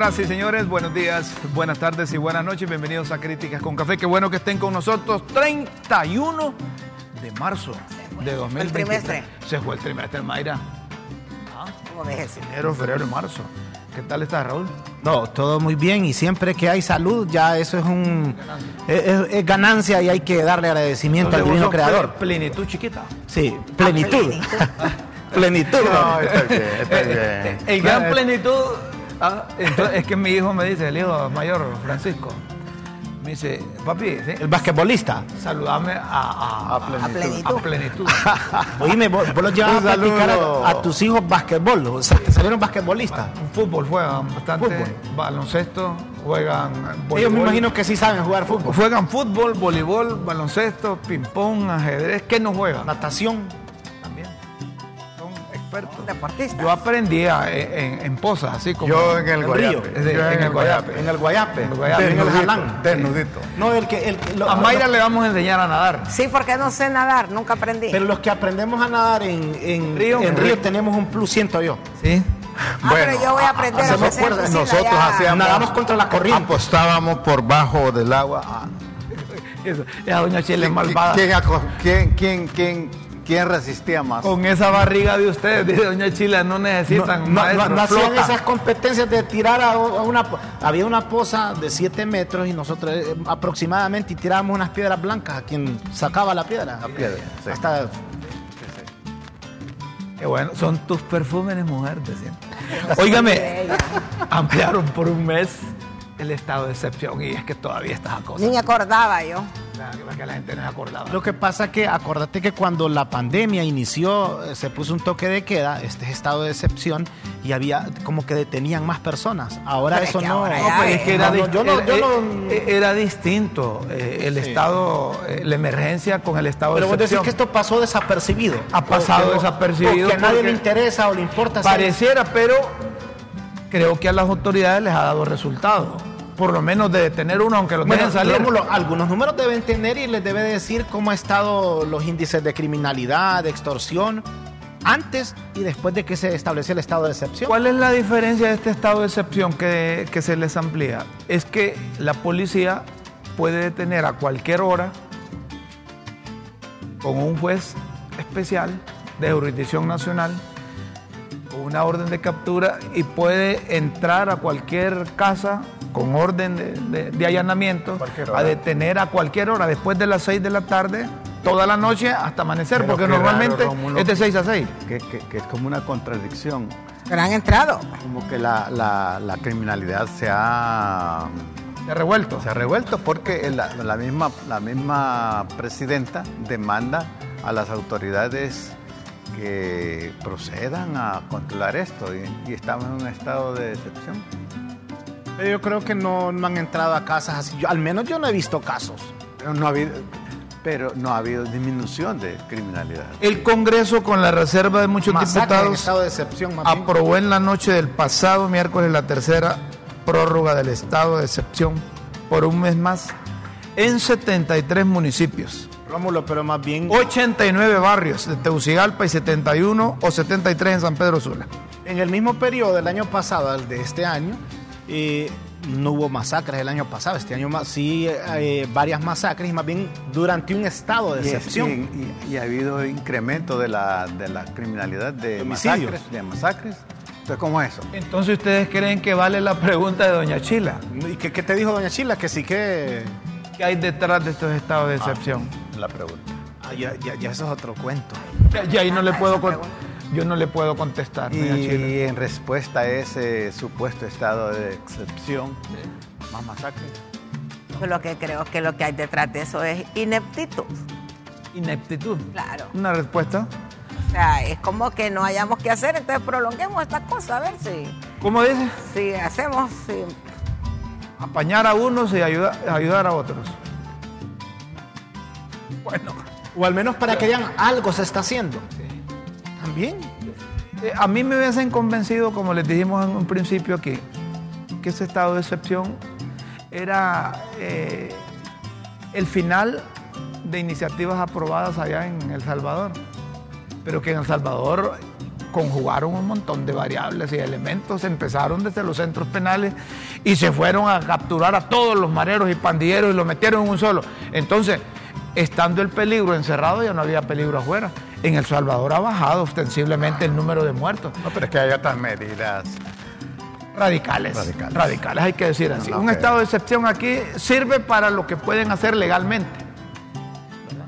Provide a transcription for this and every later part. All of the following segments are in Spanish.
Señoras y señores, buenos días, buenas tardes y buenas noches. Bienvenidos a Críticas con Café. Qué bueno que estén con nosotros. 31 de marzo de 2023. El trimestre. Se fue el trimestre, Mayra. ¿Cómo ves? Enero, febrero y marzo. ¿Qué tal estás, Raúl? No, todo muy bien y siempre que hay salud ya eso es un es, es- es ganancia y hay que darle agradecimiento al divino creador. ple- Plenitud chiquita. Sí, plenitud. plenitud. No, está bien, está bien. El gran plenitud. Ah, entonces, es que mi hijo me dice, el hijo mayor, Francisco, me dice, papi, ¿sí? El basquetbolista. saludame a, a, A plenitud. a plenitud. Oíme, vos, vos los llevas a a, a tus hijos basquetbol. O sea, te salieron basquetbolistas. Fútbol juegan bastante, Fútbol. baloncesto, juegan voleibol. Ellos me imagino que sí saben jugar fútbol. Juegan fútbol, voleibol, baloncesto, ping-pong, ajedrez. ¿Qué no juegan? Natación. Expertos. Deportistas. Yo aprendí a- en, en pozas, así como. Yo en el En Guayape. Río. Yo en el Guayape. En el guayape. En el guayape. En el Desnudito, jalán. desnudito. No, el que. El, lo- A Mayra lo- le vamos a enseñar a nadar. Sí, porque no sé nadar, nunca aprendí. pero los que aprendemos a nadar en, en Río. en río tenemos un plus, siento yo. Sí. ah, pero yo voy a aprender a hacer Nosotros hacíamos- Nadamos contra la corriente. Apostábamos por bajo del agua. Eso. Esa doña Chile es ¿Quién, malvada. quién, quién, quién, quién, resistía más? Con esa barriga de ustedes, dice doña Chile, no No, necesitan no, no, no hacían flota. esas competencias de tirar a, a una... Había una poza de 7 metros y nosotros eh, aproximadamente y tirábamos unas piedras blancas a quien sacaba la piedra. La piedra, sí. Hasta Qué bueno, son tus perfúmenes, mujer, decían. Óigame, ampliaron por un mes el estado de excepción y es que todavía estas cosas. Ni me acordaba yo. Para que la gente no se acordaba. Lo que pasa que acordate que cuando la pandemia inició eh, se puso un toque de queda, este es estado de excepción y había como que detenían más personas. Ahora Pero es eso que no. ahora No, pero es que era, No, no, dist- yo no- era- yo eh, no- eh, era distinto eh, el estado, eh, la emergencia con el estado Pero de vos decís excepción. que esto pasó desapercibido. Ha pasado desapercibido o que a nadie porque le interesa o le importa. Pareciera, pero creo que a las autoridades les ha dado resultado. Por lo menos de detener uno, aunque lo Bueno, dejen salir. Rómulo, algunos números deben tener y les debe decir cómo han estado los índices de criminalidad, de extorsión, antes y después de que se estableció el estado de excepción. ¿Cuál es la diferencia de este estado de excepción que, que se les amplía? Es que la policía puede detener a cualquier hora con un juez especial de jurisdicción nacional con una orden de captura y puede entrar a cualquier casa con orden de, de- de allanamiento a detener a cualquier hora después de las 6 de la tarde, toda la noche hasta amanecer, Pero porque raro, normalmente es de 6 a 6. Que, que- que es como una contradicción. Pero han entrado. Como que la, la, la criminalidad se ha, Se ha revuelto. se ha revuelto porque la, la misma, la misma presidenta demanda a las autoridades que procedan a controlar esto y, y estamos en un estado de excepción. Pero yo creo que no, no han entrado a casas así. Yo- al menos yo no he visto casos. Pero no ha habido, pero no ha habido disminución de criminalidad. El Congreso, con la reserva de muchos en diputados, estado de excepción. más bien. aprobó en la noche del pasado miércoles la tercera prórroga del estado de excepción por un mes más en 73 municipios, Rómulo, pero más bien 89 barrios de Tegucigalpa y 71 o 73 en San Pedro Sula. en el mismo periodo del año pasado al de este año, eh, no hubo masacres el año pasado. Este año sí eh, varias masacres y más bien durante un estado de excepción. y- y- y ha habido incremento de la, de la criminalidad de Homicidios. masacres, de masacres. Entonces, ¿cómo es eso? Entonces, ¿ustedes creen que vale la pregunta de Doña Chila? ¿Y qué, qué te dijo doña Chila? Que sí que... ¿Qué hay detrás de estos estados de excepción? La pregunta. Ah, ya, ya- ya eso es otro cuento. Y ahí no le Ah, puedo esa con- pregunta. Yo no le puedo contestar. Y en respuesta a ese supuesto estado de excepción, más masacres. Yo lo que creo que lo que hay detrás de eso es ineptitud. Ineptitud. Claro. Una respuesta. O sea, es como que no hayamos que hacer, entonces prolonguemos esta cosa, a ver si, ¿Cómo dice? si hacemos, si Apañar a unos y ayuda- ayudar a otros. Bueno, O al menos para que digan algo se está haciendo. También. eh, a mí me hubiesen convencido, como les dijimos en un principio aquí, que ese estado de excepción era eh, el final de iniciativas aprobadas allá en El Salvador. Pero que en El Salvador conjugaron un montón de variables y elementos, empezaron desde los centros penales y se fueron a capturar a todos los mareros y pandilleros y los metieron en un solo. Entonces, estando el peligro encerrado, ya no había peligro afuera. En El Salvador ha bajado ostensiblemente el número de muertos. No, pero es que hay otras medidas. Radicales, Radicales. radicales, hay que decir así. No, no, un estado de excepción aquí sirve para lo que pueden hacer legalmente, ¿verdad?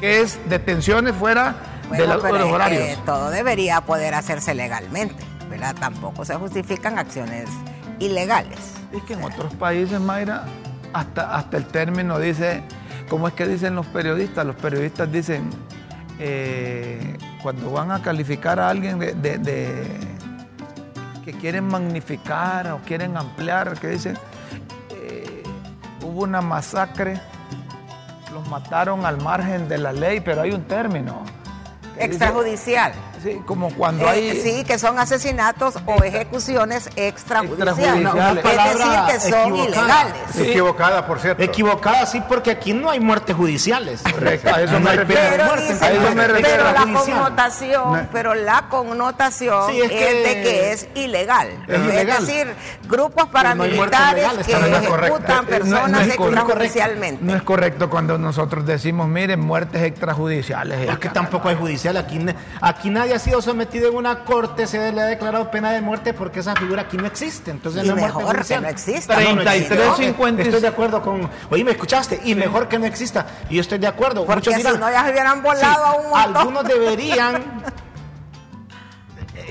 que es detenciones fuera Bueno, de, la- de los es que horarios. todo debería poder hacerse legalmente, ¿verdad? Tampoco se justifican acciones ilegales. Es que en otros países, Mayra, hasta, hasta el término dice, ¿cómo es que dicen los periodistas? Los periodistas dicen, eh, cuando van a calificar a alguien de, que quieren magnificar o quieren ampliar, que dicen, eh, hubo una masacre, los mataron al margen de la ley, pero hay un término. Extrajudicial. Sí, como cuando Eh, hay... sí, que son asesinatos o ejecuciones extrajudiciales. Extrajudiciales. Es decir, que son equivocada. ilegales. Sí. Equivocada, por cierto. Equivocada, sí, porque aquí no hay muertes judiciales. Correcto, a eso me No refiero. Pero, muerte, a eso me refiero. pero la Judicial. connotación, No. pero la connotación Sí, es es, que- de que es ilegal. Es ilegal. decir, grupos no paramilitares que no es correcto. ejecutan Eh, no- no personas es extrajudicialmente. No es correcto cuando nosotros decimos, miren, muertes extrajudiciales. Porque tampoco hay judicial. Aquí, aquí nadie ha sido sometido en una corte, se le ha declarado pena de muerte porque esa figura aquí no existe. Entonces Y no muerte mejor que no exista. No, no 33, existe. 50. Estoy de acuerdo con. Oye, ¿me escuchaste? Y mejor que no exista. Y yo estoy de acuerdo. Porque Muchos si dirán, no ya se hubieran volado a un montón. Algunos deberían.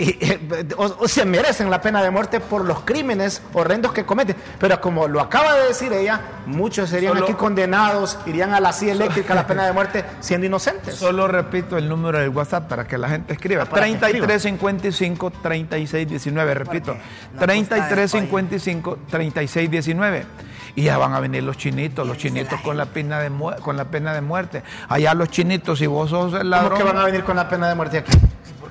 y- y- o, o se merecen la pena de muerte por los crímenes horrendos que cometen. Pero como lo acaba de decir ella, muchos serían Solo- aquí condenados, irían a la silla eléctrica a la pena de muerte siendo inocentes. Solo repito el número del WhatsApp para que la gente escriba. Para que 3355 3619, repito. Porque no 3355 3619. Y ya van a venir los chinitos, los chinitos con la pena de con la pena de muerte. Allá los chinitos, si vos sos el ¿Cómo ladrón. que van a venir con la pena de muerte aquí?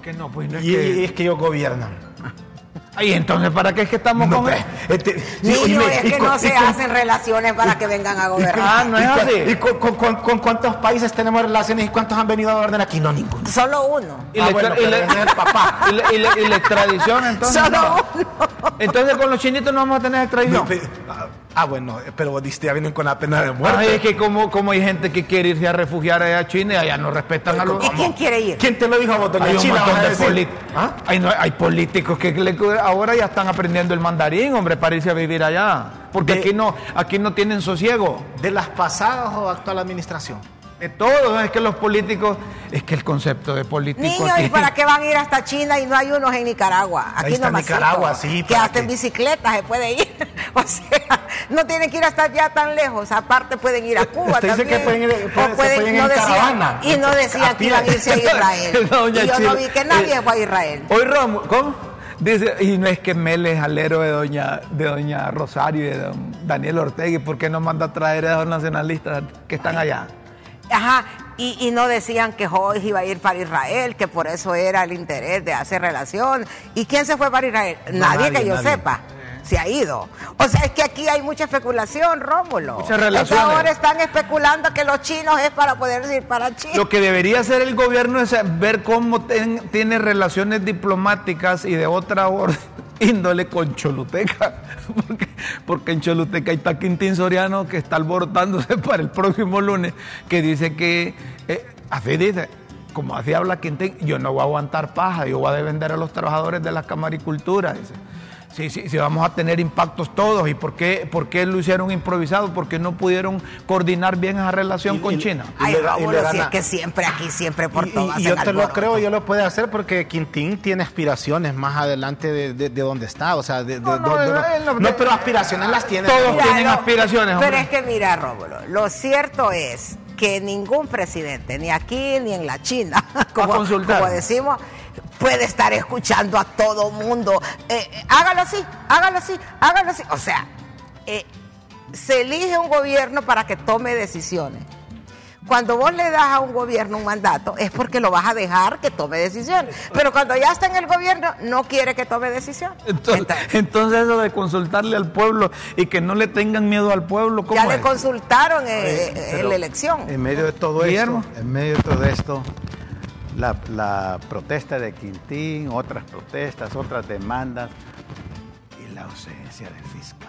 ¿Por qué no? Pues no es Y, que- y es que ellos gobiernan. Ay, entonces, ¿para qué es que estamos No, con pues, él? este, sí, Niño, es y que con- no y se con- hacen relaciones para que vengan a gobernar. Ah, no es y así. ¿Y con, con- con- con cuántos países tenemos relaciones y cuántos han venido a gobernar aquí? No, ninguno. Solo uno. Y Ah, la bueno, y pero es el papá. y y y extradición, entonces. Solo no. uno. Entonces, con los chinitos no vamos a tener extradición. No, pe- ah, bueno, pero vos ya vienen con la pena de muerte. Ay, es que como, como hay gente que quiere irse a refugiar allá a China y allá no respetan a los... ¿Y quién quiere ir? ¿Quién te lo dijo a vos, doña Hay un Chila? montón vas a de políticos. ¿Ah? Hay, no- hay políticos que le- ahora ya están aprendiendo el mandarín, hombre, para irse a vivir allá. Porque De- aquí no, aquí no tienen sosiego. ¿De las pasadas o actual administración? De todo, es que los políticos, es que el concepto de político Niños, aquí- ¿y para qué van a ir hasta China y no hay unos en Nicaragua? Aquí Ahí está nomás Nicaragua, sí, Que ¿para hasta en qué? bicicleta se puede ir. O sea, no tienen que ir hasta allá tan lejos. Aparte pueden ir a Cuba Usted dice que pueden ir- pueden- pueden ir en decían- caravana. Y no decían que iban a irse a Israel. Y yo no vi que nadie eh, fue a Israel. Hoy Romo, ¿cómo? Dice, y no es que Mele es alero de doña, de doña Rosario y de don Daniel Ortega, ¿y por qué no manda a traer a los nacionalistas que están allá? Ajá, y, y no decían que Joyce iba a ir para Israel, que por eso era el interés de hacer relación. ¿Y quién se fue para Israel? nadie, nadie, que yo nadie. sepa. Se ha ido. O sea, es que aquí hay mucha especulación, Rómulo. Muchas relaciones. Entonces ahora están especulando que los chinos es para poder ir para China. Lo que debería hacer el gobierno es ver cómo ten- tiene relaciones diplomáticas y de otra orden, índole con Choluteca. Porque, porque en Choluteca está Quintín Soriano que está alborotándose para el próximo lunes, que dice que, eh, así dice, como así habla Quintín, yo no voy a aguantar paja, yo voy a vender a los trabajadores de la camaricultura, dice. Sí, sí, sí, vamos a tener impactos todos. ¿Y por qué, por qué lo hicieron improvisado? Porque no pudieron coordinar bien esa relación Y- con y- China. y Ay, si es que siempre aquí, siempre por Y- todo y, y yo te lo creo, yo lo puede hacer porque Quintín tiene aspiraciones más adelante de, de, de donde está, o sea, de, de- No, no, de- de- él no- pero aspiraciones las tiene. Todos Mira, tienen no, aspiraciones, Pero es que mira, Rómulo, lo cierto es que ningún presidente, ni aquí ni en la China, como decimos, puede estar escuchando a todo mundo. Eh, eh, hágalo así, hágalo así, hágalo así. O sea, eh, se elige un gobierno para que tome decisiones. Cuando vos le das a un gobierno un mandato es porque lo vas a dejar que tome decisiones. Pero cuando ya está en el gobierno no quiere que tome decisiones. Entonces, Entonces, entonces eso de consultarle al pueblo y que no le tengan miedo al pueblo, ¿cómo ya le consultaron eh, eh, en Pero la elección. En medio de todo esto, en medio de todo esto, la, la protesta de Quintín, otras protestas, otras demandas y la ausencia del fiscal.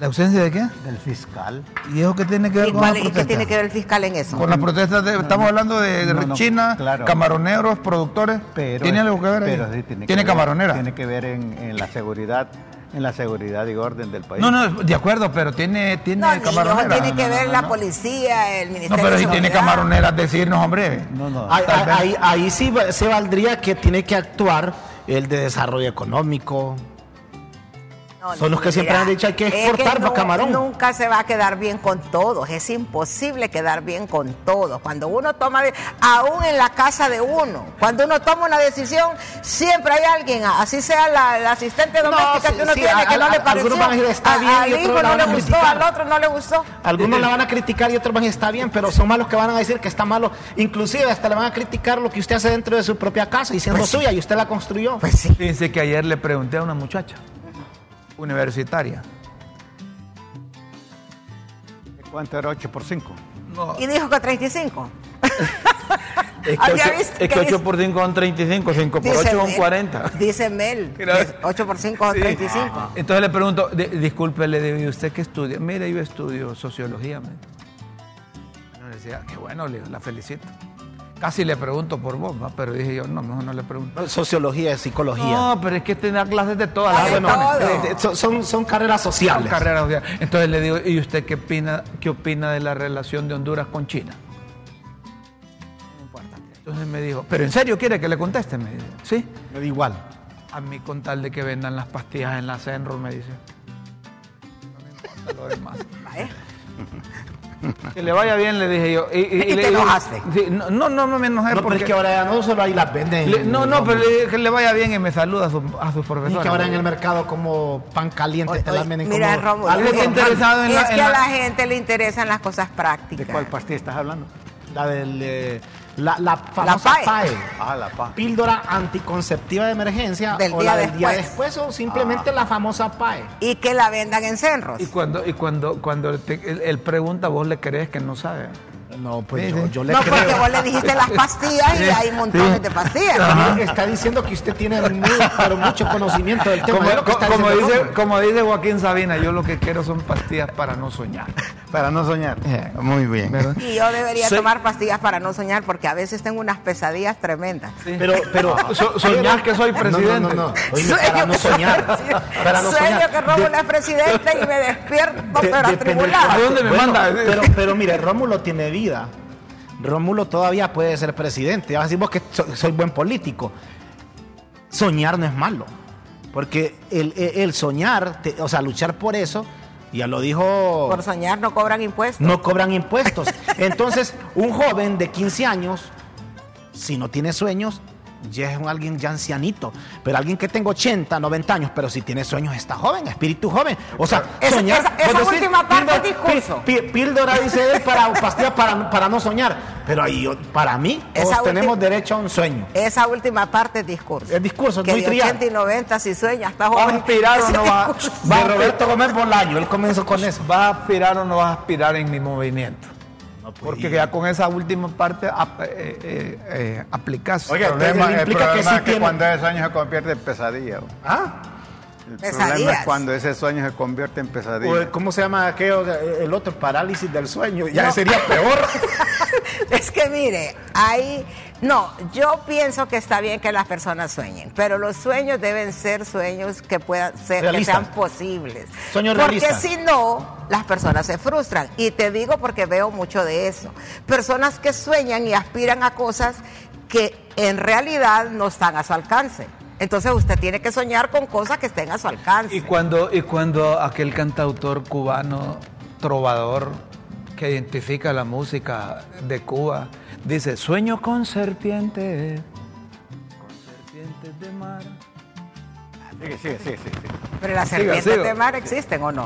¿La ausencia de qué? Del fiscal. ¿Y eso qué tiene que ver ¿Y, con cuál- la y qué protesta? tiene que ver el fiscal en eso? Con las protestas de, estamos hablando de, de No, no, China, claro. camaroneros, productores. Pero ¿Tiene algo que ver ahí? pero sí tiene, que ¿Tiene ver- camaronera? Tiene que ver en, en la seguridad, en la seguridad y orden del país. No, no, de acuerdo, pero tiene, tiene No, niños, camaronera. tiene que No, no, ver no, la no. policía, el No, ministerio pero de si tiene camaroneras, decirnos, hombre. No, no. Ahí, vez. ahí- ahí sí se valdría que tiene que actuar el de desarrollo económico. No, Son los que siempre han dicho, hay que es exportar nu- camarón. Nunca se va a quedar bien con todos. Es imposible quedar bien con todos. Cuando uno toma, aún en la casa de uno, cuando uno toma una decisión, siempre hay alguien, así sea la, la asistente doméstica que uno sí, tiene, a- que no a- le pareció. algunos van a decir, está A- bien, y al otros hijo la no le a gustó, criticar. al otro no le gustó. Algunos la van a criticar y otros van a decir, está bien, pero son malos que van a decir que está malo. Inclusive hasta le van a criticar lo que usted hace dentro de su propia casa y siendo Pues sí. suya y usted la construyó. Pues sí. Fíjense que ayer le pregunté a una muchacha universitaria. ¿Cuánto era 8 por 5? No, Y dijo que 35. es que Había 8, visto es que que 8 dice- por 5 son 35, 5 por 8 Dice son Mel. 40. Dice Mel. Mira. 8 por 5 son Sí. 35. Entonces le pregunto, di- disculpe, le digo, ¿y usted qué estudia? Mire, yo estudio sociología. Me. Yo le decía, qué bueno, le digo, la felicito. Casi le pregunto por vos, ¿va? pero dije yo, no, mejor no le pregunto. Sociología, psicología. No, pero es que tenía clases de todas Ah, las razones. todo. Eh, eh, son, son, son carreras Son sociales. carreras sociales. Entonces le digo, ¿y usted qué opina, qué opina de la relación de Honduras con China? No importa. Entonces me dijo, ¿pero en serio quiere que le conteste? Me dice, sí. Me da igual. A mí con tal de que vendan las pastillas en la Senro, me dice. No me importa lo demás. Que le vaya bien, le dije yo. Y, Y te le- enojaste. Sí, no, no, no, no me enojé No, pero porque... es que ahora ya no solo ahí las venden. le- no, no, pero le dije que le vaya bien y me saluda a, su- a sus Es profesores. que ahora en el mercado como pan caliente Oye, te las venden mira, como está normal. interesado en es la- que en a la- la gente le interesan las cosas prácticas. ¿De cuál pastilla estás hablando? La del eh, la, la famosa PAE. PAE. Ah, la PA. Píldora anticonceptiva de emergencia Del o día la del día después. o simplemente la famosa PAE. Y que la vendan en centros. Y cuando, y cuando, cuando te- él, él pregunta, vos le crees que no sabe. No, pues Sí, yo, le No, creo. porque vos le dijiste las pastillas y hay montones de pastillas. Ajá. Está diciendo que usted tiene muy, pero mucho conocimiento del tema. Como, es lo que está como diciendo dice, como dice Joaquín Sabina, yo lo que quiero son pastillas para no soñar. Para no soñar. Eh, Muy bien. ¿verdad? Y yo debería Sí. tomar pastillas para no soñar porque a veces tengo unas pesadillas tremendas. Pero, pero So- soñás que soy presidente. No, no, no. no. Oíme, para no soñar. Para no Sueño soñar. que Rómulo es presidente y me despierto De- pero atribulada. ¿A dónde me Bueno, manda? Pero, pero mire, Rómulo tiene vida. Rómulo todavía puede ser presidente. Vas a decir vos que so- soy buen político. Soñar no es malo. Porque el, el- el soñar, te- o sea, luchar por eso, ya lo dijo, Por soñar no cobran impuestos. no cobran impuestos. Entonces, un joven de 15 años, si no tiene sueños, ya es un alguien ya ancianito. Pero alguien que tenga 80, 90 años, pero si tiene sueños, está joven, espíritu joven. O sea, Esa- soñar. esa- última parte píldora- del discurso. Píldora, dice él, para pastillas para, para no soñar. Pero ahí, yo- para mí, todos Esa tenemos derecho a un sueño. Esa última parte es discurso. El discurso es que muy de trillado. 80 y 90 si sueña, está ¿Vas a joven. aspirar o no a- discurso. Va De a- Roberto Gómez Bolaño, él comenzó con eso. ¿Vas a aspirar o no vas a aspirar en mi movimiento? Pues, Porque ya con esa última parte ap- eh, eh, eh, aplicás. Oiga, El problema, el que es que tiene- cuando ese sueño se convierte en pesadilla. ¿o? ¿Ah? El Pesadillas. problema es cuando ese sueño se convierte en pesadilla. O, ¿Cómo se llama aquello? El otro parálisis del sueño. Ya No. sería peor. Es que mire, hay... No, yo pienso que está bien que las personas sueñen, pero los sueños deben ser sueños que puedan ser, que sean posibles. Sueños porque realistas. si no, las personas se frustran. Y te digo porque veo mucho de eso. Personas que sueñan y aspiran a cosas que en realidad no están a su alcance. Entonces usted tiene que soñar con cosas que estén a su alcance. Y cuando, y cuando aquel cantautor cubano, trovador, que identifica la música de Cuba, dice, sueño con serpientes, con serpientes de mar. Sigue, sigue, sigue. Pero las Siga, serpientes siga. de mar existen o no.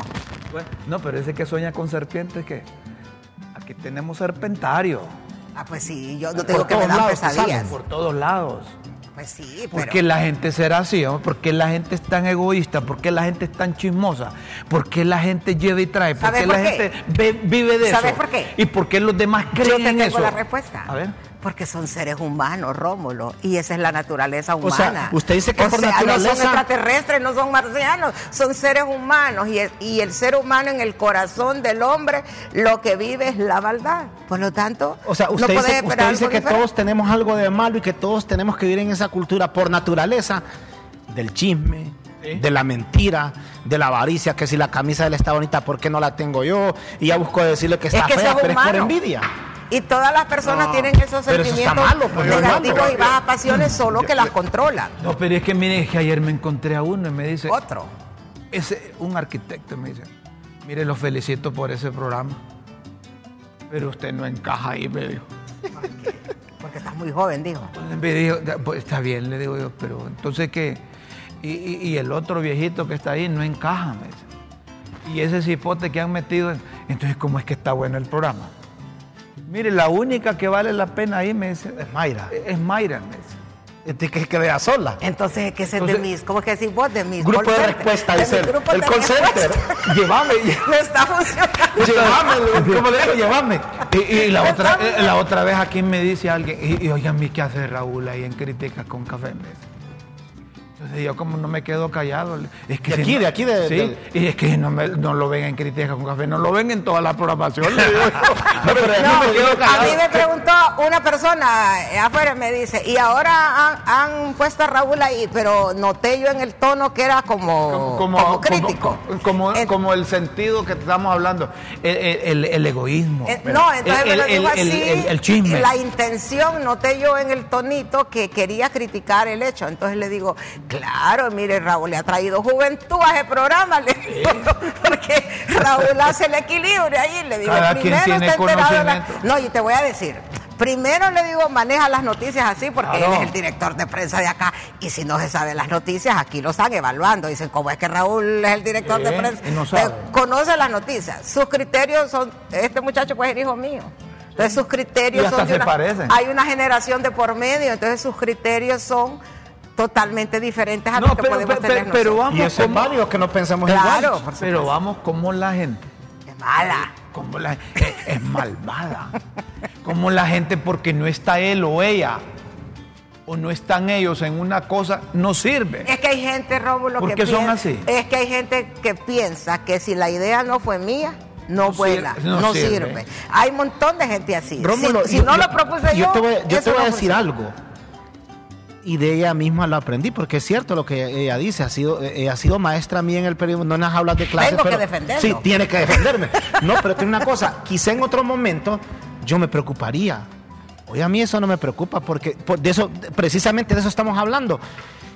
Bueno, no, pero ese que sueña con serpientes, que aquí tenemos serpentario, Ah, pues sí, yo no tengo que me dan lados pesadillas. salen, por todos lados. Pues sí, ¿Por pero... qué la gente será así? hombre? ¿Por qué la gente es tan egoísta? ¿Por qué la gente es tan chismosa? ¿Por qué la gente lleva y trae? ¿Por ¿Sabes qué por la qué? gente ve- vive de ¿Sabes eso? por qué? ¿Y por qué los demás Yo creen en tengo eso? la respuesta. A ver. Porque son seres humanos, Rómulo, y esa es la naturaleza O sea, humana. usted dice que O por sea, no son naturaleza- extraterrestres, no son marcianos, son seres humanos y el, y el ser humano en el corazón del hombre lo que vive es la maldad. Por lo tanto, O sea, no usted puede dice, esperar usted dice que diferente. todos tenemos algo de malo y que todos tenemos que vivir en esa cultura por naturaleza del chisme, de la mentira, de la avaricia, que si la camisa de él está bonita, ¿por qué no la tengo yo? Y ya busco decirle que está es que fea, pero es por envidia. Y todas las personas No, tienen esos sentimientos malo, pues, es negativos malo. y bajas pasiones, solo que las controlan. No, pero es que mire, es que ayer me encontré a uno y me dice, Otro. ese, un arquitecto me dice, mire, lo felicito por ese programa, pero usted no encaja ahí, me dijo. Porque estás muy joven, dijo. Entonces me dijo, "Ya, pues, está bien, le digo yo, pero entonces qué, y, y- y el otro viejito que está ahí no encaja, me dice. Y ese cipote que han metido, en- entonces ¿cómo es que está bueno el programa? Mire, la única que vale la pena ahí, me dice, Es Mayra. es Mayra, me dice. Este que que vea sola. Entonces, ¿qué es el de mis? ¿Cómo es que decís vos? De mis Grupo call de center. respuesta, dice El de call center. Llévame. No está funcionando. llévame, como le digo, llévame. Y, y la, otra, eh, la otra vez aquí me dice alguien, y, y oigan, ¿qué hace Raúl ahí en Críticas con Café? Me dice. Entonces yo como no me quedo callado. Es que De si aquí, no- de aquí, de- Sí, de- y es que no, me- no lo ven en Críticas con Café, no lo ven en toda la programación. le digo yo. No, pero No, me quedo a callado. mí me preguntó una persona eh, afuera, me dice, y ahora han, han puesto a Raúl ahí, pero noté yo en el tono que era como, como, crítico. Como, como- En- como el sentido que estamos hablando, el, el- el egoísmo. Eh, no, entonces el, me lo el- dijo el- así. el- el chisme. La intención, noté yo en el tonito que quería criticar el hecho. Entonces le digo, claro, mire, Raúl le ha traído juventud a ese programa. Le digo, porque Raúl hace el equilibrio ahí. Le digo, Cada primero está enterado de la-. No, y te voy a decir. Primero le digo, maneja las noticias así porque Claro. él es el director de prensa de acá. Y si no se sabe las noticias, aquí lo están evaluando. Dicen, ¿cómo es que Raúl es el director de prensa? y no sabe. Conoce las noticias. Sus criterios son, este muchacho puede ser hijo mío. Entonces sus criterios son de una-. Hay una generación de por medio, entonces sus criterios son totalmente diferentes a No, los que pero, podemos pero- tener pero nosotros. vamos Y eso es como- válido que no pensemos Claro, igual. Pero vamos como la gente. Es mala. como la es, es malvada. Como la gente porque no está él o ella o no están ellos en una cosa no sirve. Es que hay gente, Rómulo, ¿Por que qué son piensa- así? Es que hay gente que piensa que si la idea no fue mía, no, No vuela, sir- no no, sirve. sirve. Hay un montón de gente así. Rómulo, si si yo- no yo- lo propuse yo, yo te voy, yo te voy a decir funciona. algo. Y de ella misma lo aprendí, porque es cierto lo que ella dice, ha sido, eh, ha sido maestra mía en el periodismo, no en las aulas de clase. Tengo que pero, defenderlo. Sí, tiene que defenderme. No, pero tiene una cosa, quizá en otro momento yo me preocuparía. Hoy a mí eso no me preocupa, porque por- de eso, precisamente de eso estamos hablando.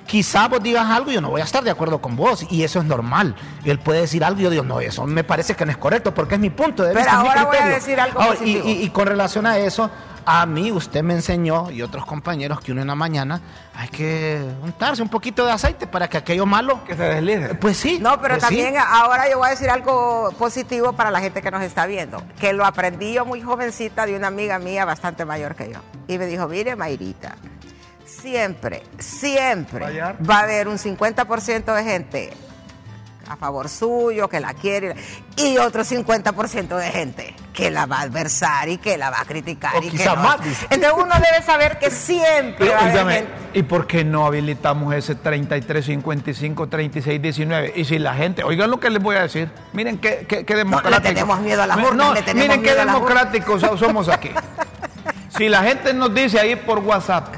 Quizá vos digas algo y yo no voy a estar de acuerdo con vos, y eso es normal. Él puede decir algo y yo digo, no, eso me parece que no es correcto, porque es mi punto de Pero vista. es mi ahora voy a decir algo Ahora, y- y- y con relación a eso, a mí usted me enseñó y otros compañeros que uno en la mañana hay que untarse un poquito de aceite para que aquello malo, Que se deslice. pues sí. No, pero pues sí. también ahora yo voy a decir algo positivo para la gente que nos está viendo, que lo aprendí yo muy jovencita de una amiga mía bastante mayor que yo. Y me dijo, mire, Mayrita, siempre, siempre va a haber un 50% de gente a favor suyo, que la quiere, y otro 50% de gente que la va a adversar y que la va a criticar. O y que no. más, dice. Entonces uno debe saber que siempre Pero, va óigame, gente. ¿y por qué no habilitamos ese 33, 55, 36, 19? Y si la gente, oigan lo que les voy a decir, miren qué, qué, qué democrático. tenemos miedo a las urnas, no, le tenemos miren qué miedo urnas. democráticos so- somos aquí. si la gente nos dice ahí por WhatsApp,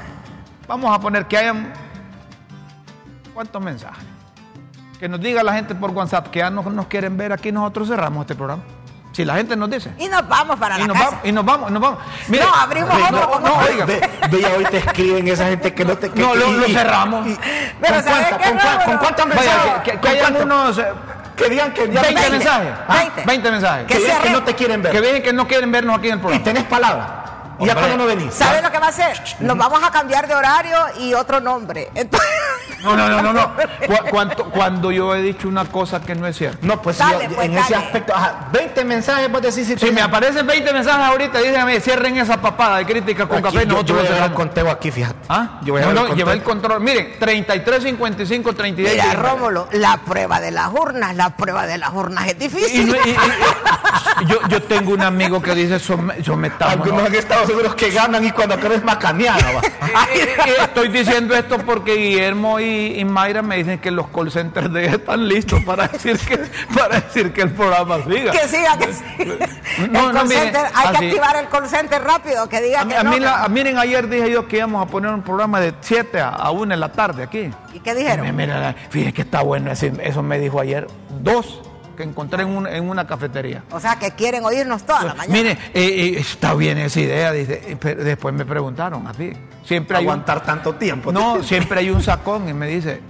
vamos a poner que hayan, ¿cuántos mensajes? Que nos diga la gente por WhatsApp que ya no nos quieren ver aquí, nosotros cerramos este programa. Si la gente nos dice. Y nos vamos para Y la nos, casa. vamos, y nos vamos, y nos vamos. Mire, No, abrimos ve, otro no, oiga. Ve, ve, hoy te escriben esa gente que no te... que- No, lo, lo y- cerramos. Pero ¿Con, ¿sabes cuánta- qué, con, con cuántos mensajes? que, que- que ¿Con hayan cuánto? unos eh, Que digan que ya 20 20. mensajes. Ah, 20. 20 mensajes. Que Que digan que no te quieren ver. Que dicen que no quieren vernos aquí en el y programa. tenés palabra. Y ya cuando no venís. ¿Sabes lo que va a hacer? Nos vamos a cambiar de horario y otro nombre. Entonces, No, no, no, no, no. Cu- cuanto- cuando yo he dicho una cosa que no es cierta. No, pues, Dale, yo- pues, en ese dale. aspecto, ajá, 20 mensajes vos decís si Si me aparecen 20 mensajes ahorita, díganme, cierren esa papada de crítica con Aquí, café. yo, yo voy a dejar el conteo aquí, fíjate. ¿Ah? Yo voy a no, dejar no, el lleva el control. Miren, 33, 55, 32. Mira. Rómulo, la prueba de las urnas, la prueba de las urnas es difícil. y- y- y- yo, yo tengo un amigo que dice, some- sometamos. Algunos han estado seguros que ganan y cuando querés macaneado. eh, Estoy diciendo esto porque Guillermo y, y Mayra me dicen que los call centers de ellos están listos para decir que, para decir que el programa siga. que siga, que siga. No, no, hay que activar el call center rápido, que diga A que a no. mí la- miren, ayer dije yo que íbamos a poner un programa de 7 a, a 1 en la tarde aquí. ¿Y qué dijeron? Y me- mira, fíjense que está bueno, ese- eso me dijo ayer. Dos que encontré en, un- en una cafetería. O sea, que quieren oírnos toda la mañana. Mire, eh, eh, está bien esa idea, dice, eh, pero después me preguntaron así. Siempre hay un, Aguantar tanto tiempo. no, siempre hay un sacón y me dice,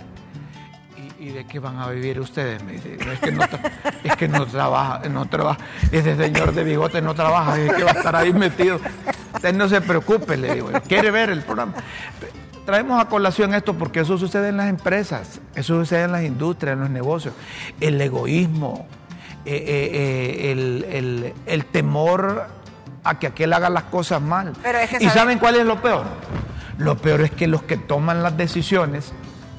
¿y, y de qué van a vivir ustedes? Me dice, es que no, es que no trabaja, no trabaja, ese señor de bigote no trabaja, es que va a estar ahí metido. Usted no se preocupe, le digo, quiere ver el programa. Traemos a colación esto porque eso sucede en las empresas, eso sucede en las industrias, en los negocios. El egoísmo, eh, eh, eh, el, el- el temor a que aquel haga las cosas mal. Pero es que ¿Y sabe- saben cuál es lo peor? Lo peor es que los que toman las decisiones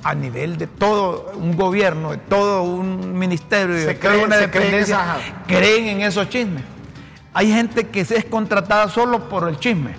a nivel de todo un gobierno, de todo un ministerio, Se de toda creen- una creen dependencia, esas- creen en esos chismes. Hay gente que se es contratada solo por el chisme,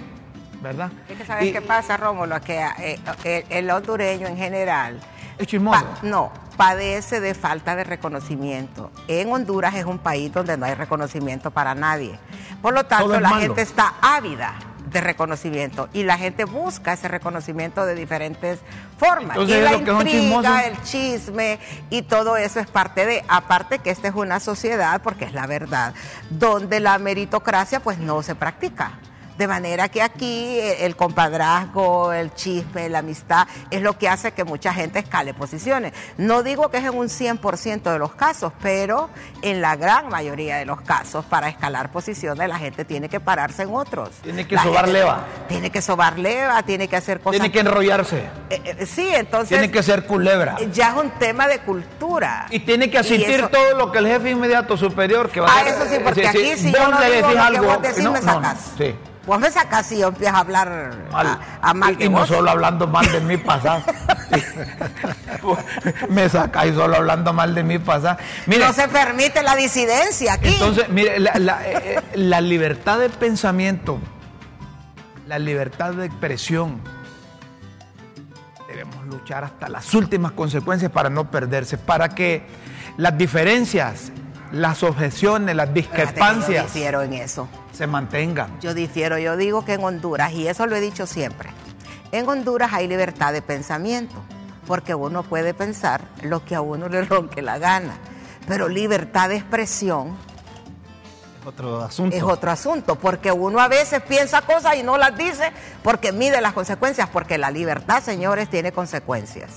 ¿verdad? Es que sabes Y- qué pasa, Rómulo, que eh, el, el hondureño en general Es chismoso. pa- no padece de falta de reconocimiento. En Honduras es un país donde no hay reconocimiento para nadie. Por lo tanto, la malo. gente está ávida de reconocimiento y la gente busca ese reconocimiento de diferentes formas. Entonces, y la intriga, el chisme y todo eso es parte de, aparte que esta es una sociedad, porque es la verdad, donde la meritocracia pues no se practica. De manera que aquí el compadrazgo, el chisme, la amistad es lo que hace que mucha gente escale posiciones. No digo que es en un 100% de los casos, pero en la gran mayoría de los casos para escalar posiciones la gente tiene que pararse en otros. Tiene que La sobar gente leva. Tiene que sobar leva, tiene que hacer cosas. Tiene que enrollarse, Eh, eh, sí, entonces tiene que ser culebra. ya es un tema de cultura. Y tiene que asistir eso- todo lo que el jefe inmediato superior que va Ah, a hacer. eso sí, porque eh, aquí si vos yo no digo lo que algo, vos decís, no, me no, no, sacas. sí. Sacas y yo empiezo a hablar Mal. a, a mal y, y no solo hablando mal de mi pasado. me sacáis solo hablando mal de mi pasado. Mire, No se permite la disidencia aquí. entonces, mire, la, la- eh, eh, la libertad de pensamiento, la libertad de expresión, debemos luchar hasta las últimas consecuencias para no perderse, para que las diferencias, las objeciones, las Fíjate que Yo discrepancias difiero en eso. Se mantengan. Yo difiero, yo digo que en Honduras, y eso lo he dicho siempre, en Honduras hay libertad de pensamiento, porque uno puede pensar lo que a uno le ronque la gana, pero libertad de expresión Es otro asunto. es otro asunto, porque uno a veces piensa cosas y no las dice porque mide las consecuencias, porque la libertad, señores, tiene consecuencias.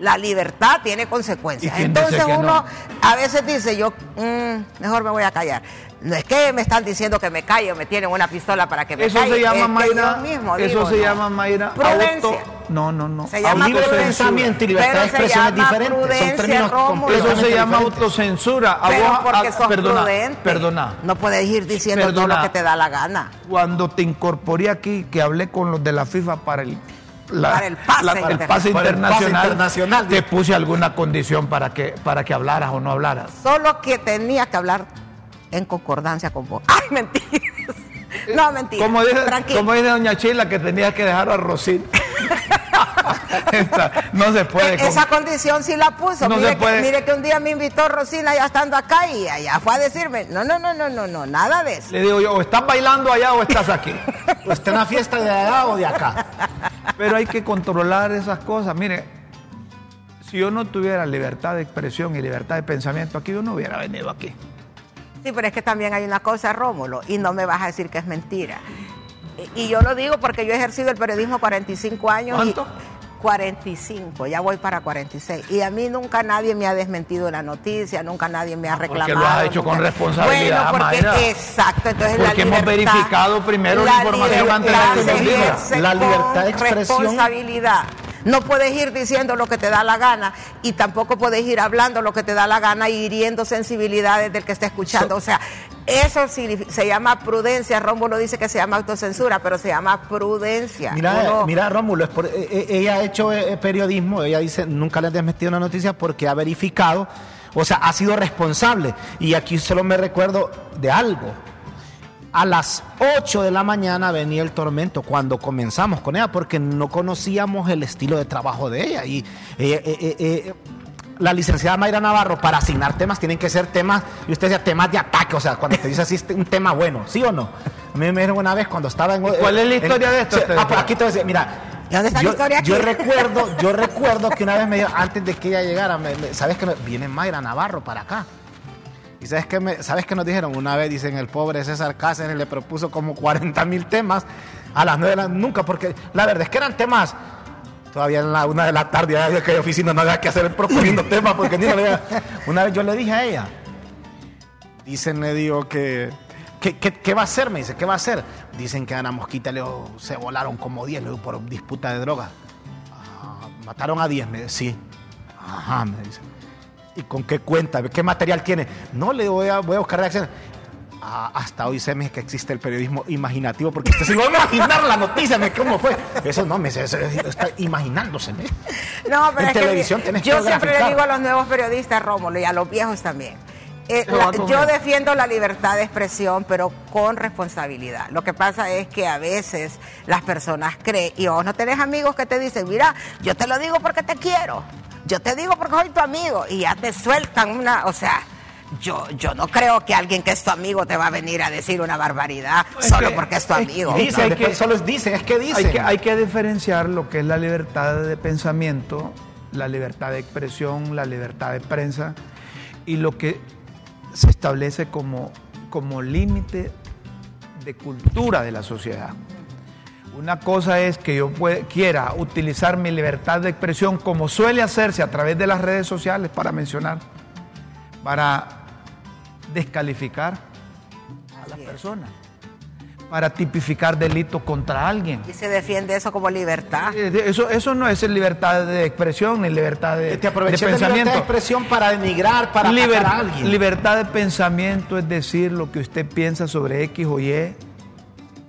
La libertad tiene consecuencias. ¿Y quién dice Entonces uno no? a veces dice, yo mm, mejor me voy a callar. No es que me están diciendo que me calle o me tienen una pistola para que me Eso calle. se llama es Mayra. mismo eso digo, se no. llama Mayra. Auto- no, no, no. Se llama libre pensamiento y libertad de expresión es diferente. Son términos Rómulo. Eso se llama autocensura. A Pero vos, porque a- sos perdona, prudente. perdona. No puedes ir diciendo todo lo que te da la gana. Cuando te incorporé aquí, que hablé con los de la FIFA para el, la- Para el pase la- el internacional. pase Para el pase internacional, internacional. te puse alguna condición para que, para que hablaras o no hablaras. Solo que tenía que hablar en concordancia con vos. ¡Ay, mentiras! No, mentira. Como dice, como dice Doña Chila, que tenías que dejar a. Esta, no se puede. E- con- Esa condición sí la puso. No mire, se puede. Que, mire que un día me invitó Rosina ya estando acá y allá fue a decirme, no, no, no, no, no, no, nada de eso. Le digo yo, o estás bailando allá o estás aquí. O está en la fiesta de allá o de acá. Pero hay que controlar esas cosas. Mire, si yo no tuviera libertad de expresión y libertad de pensamiento aquí, yo no hubiera venido aquí. Sí, pero es que también hay una cosa, Rómulo, y no me vas a decir que es mentira. Y, y yo lo digo porque yo he ejercido el periodismo 45 años. ¿Cuánto? Y 45, ya voy para 46. Y a mí nunca nadie me ha desmentido la noticia, nunca nadie me ha porque reclamado. lo has hecho con nunca- responsabilidad, Bueno, porque, Mayra. exacto, entonces la Porque hemos libertad- verificado primero la información libertad antes de que se nos diga. ejerce La libertad de con expresión- responsabilidad. No puedes ir diciendo lo que te da la gana y tampoco puedes ir hablando lo que te da la gana y hiriendo sensibilidades del que está escuchando. o sea, eso se llama prudencia. Rómulo dice que se llama autocensura, pero se llama prudencia. Mira, mira Rómulo, es eh, eh, ella ha hecho eh, periodismo, ella dice, nunca le han desmentido una noticia porque ha verificado, o sea, ha sido responsable. Y aquí solo me recuerdo de algo. A las 8 de la mañana venía el tormento cuando comenzamos con ella porque no conocíamos el estilo de trabajo de ella. Y la licenciada Mayra Navarro, para asignar temas, tienen que ser temas, y usted decía temas de ataque, o sea, cuando te dice así un tema bueno, ¿sí o no? A mí me dijeron una vez cuando estaba en. ¿Cuál es la historia de esto? ah, por aquí te voy a decir, mira. ¿Dónde está yo, la historia yo recuerdo, yo recuerdo que una vez me dio, antes de que ella llegara, ¿sabes que viene Mayra Navarro para acá? ¿Y sabes qué, me, sabes qué nos dijeron? Una vez dicen, el pobre César Cáceres le propuso como 40 mil temas a las 9 de la nunca, porque la verdad es que eran temas Todavía en la una de la tarde, ya que hay oficina, no había que hacer proponiendo temas porque ni Una vez yo le dije a ella, dicen, le digo que, ¿qué, va a hacer? Me dice, ¿qué va a hacer? Dicen que Ana Mosquita le se volaron como 10 por disputa de droga. Ah, mataron a 10, me dice, sí. Ajá, me dice. ¿Y con qué cuenta? ¿Qué material tiene? No, le voy a, voy a buscar reacciones. Ah, hasta hoy se me que existe el periodismo imaginativo, porque usted se va a imaginar la noticia, ¿cómo fue? Eso no, me está imaginándose. No, pero en televisión que yo siempre le digo a los nuevos periodistas, Rómulo, y a los viejos también. Eh, yo defiendo la libertad de expresión, pero con responsabilidad. Lo que pasa es que a veces las personas creen, y vos no tenés amigos que te dicen, mira, yo te lo digo porque te quiero, yo te digo porque soy tu amigo, y ya te sueltan una, o sea, yo, yo no creo que alguien que es tu amigo te va a venir a decir una barbaridad solo porque es tu amigo. Dice, que, solo dice, es que dice. Hay que, hay que diferenciar lo que es la libertad de pensamiento, la libertad de expresión, la libertad de prensa y lo que se establece como, como límite de cultura de la sociedad. Una cosa es que yo quiera utilizar mi libertad de expresión como suele hacerse a través de las redes sociales, para mencionar, para descalificar a la persona, para tipificar delito contra alguien. Y se defiende eso como libertad. Eso, eso no es libertad de expresión ni libertad de, Te de libertad de expresión para denigrar, para a alguien. Libertad de pensamiento es decir lo que usted piensa sobre X o Y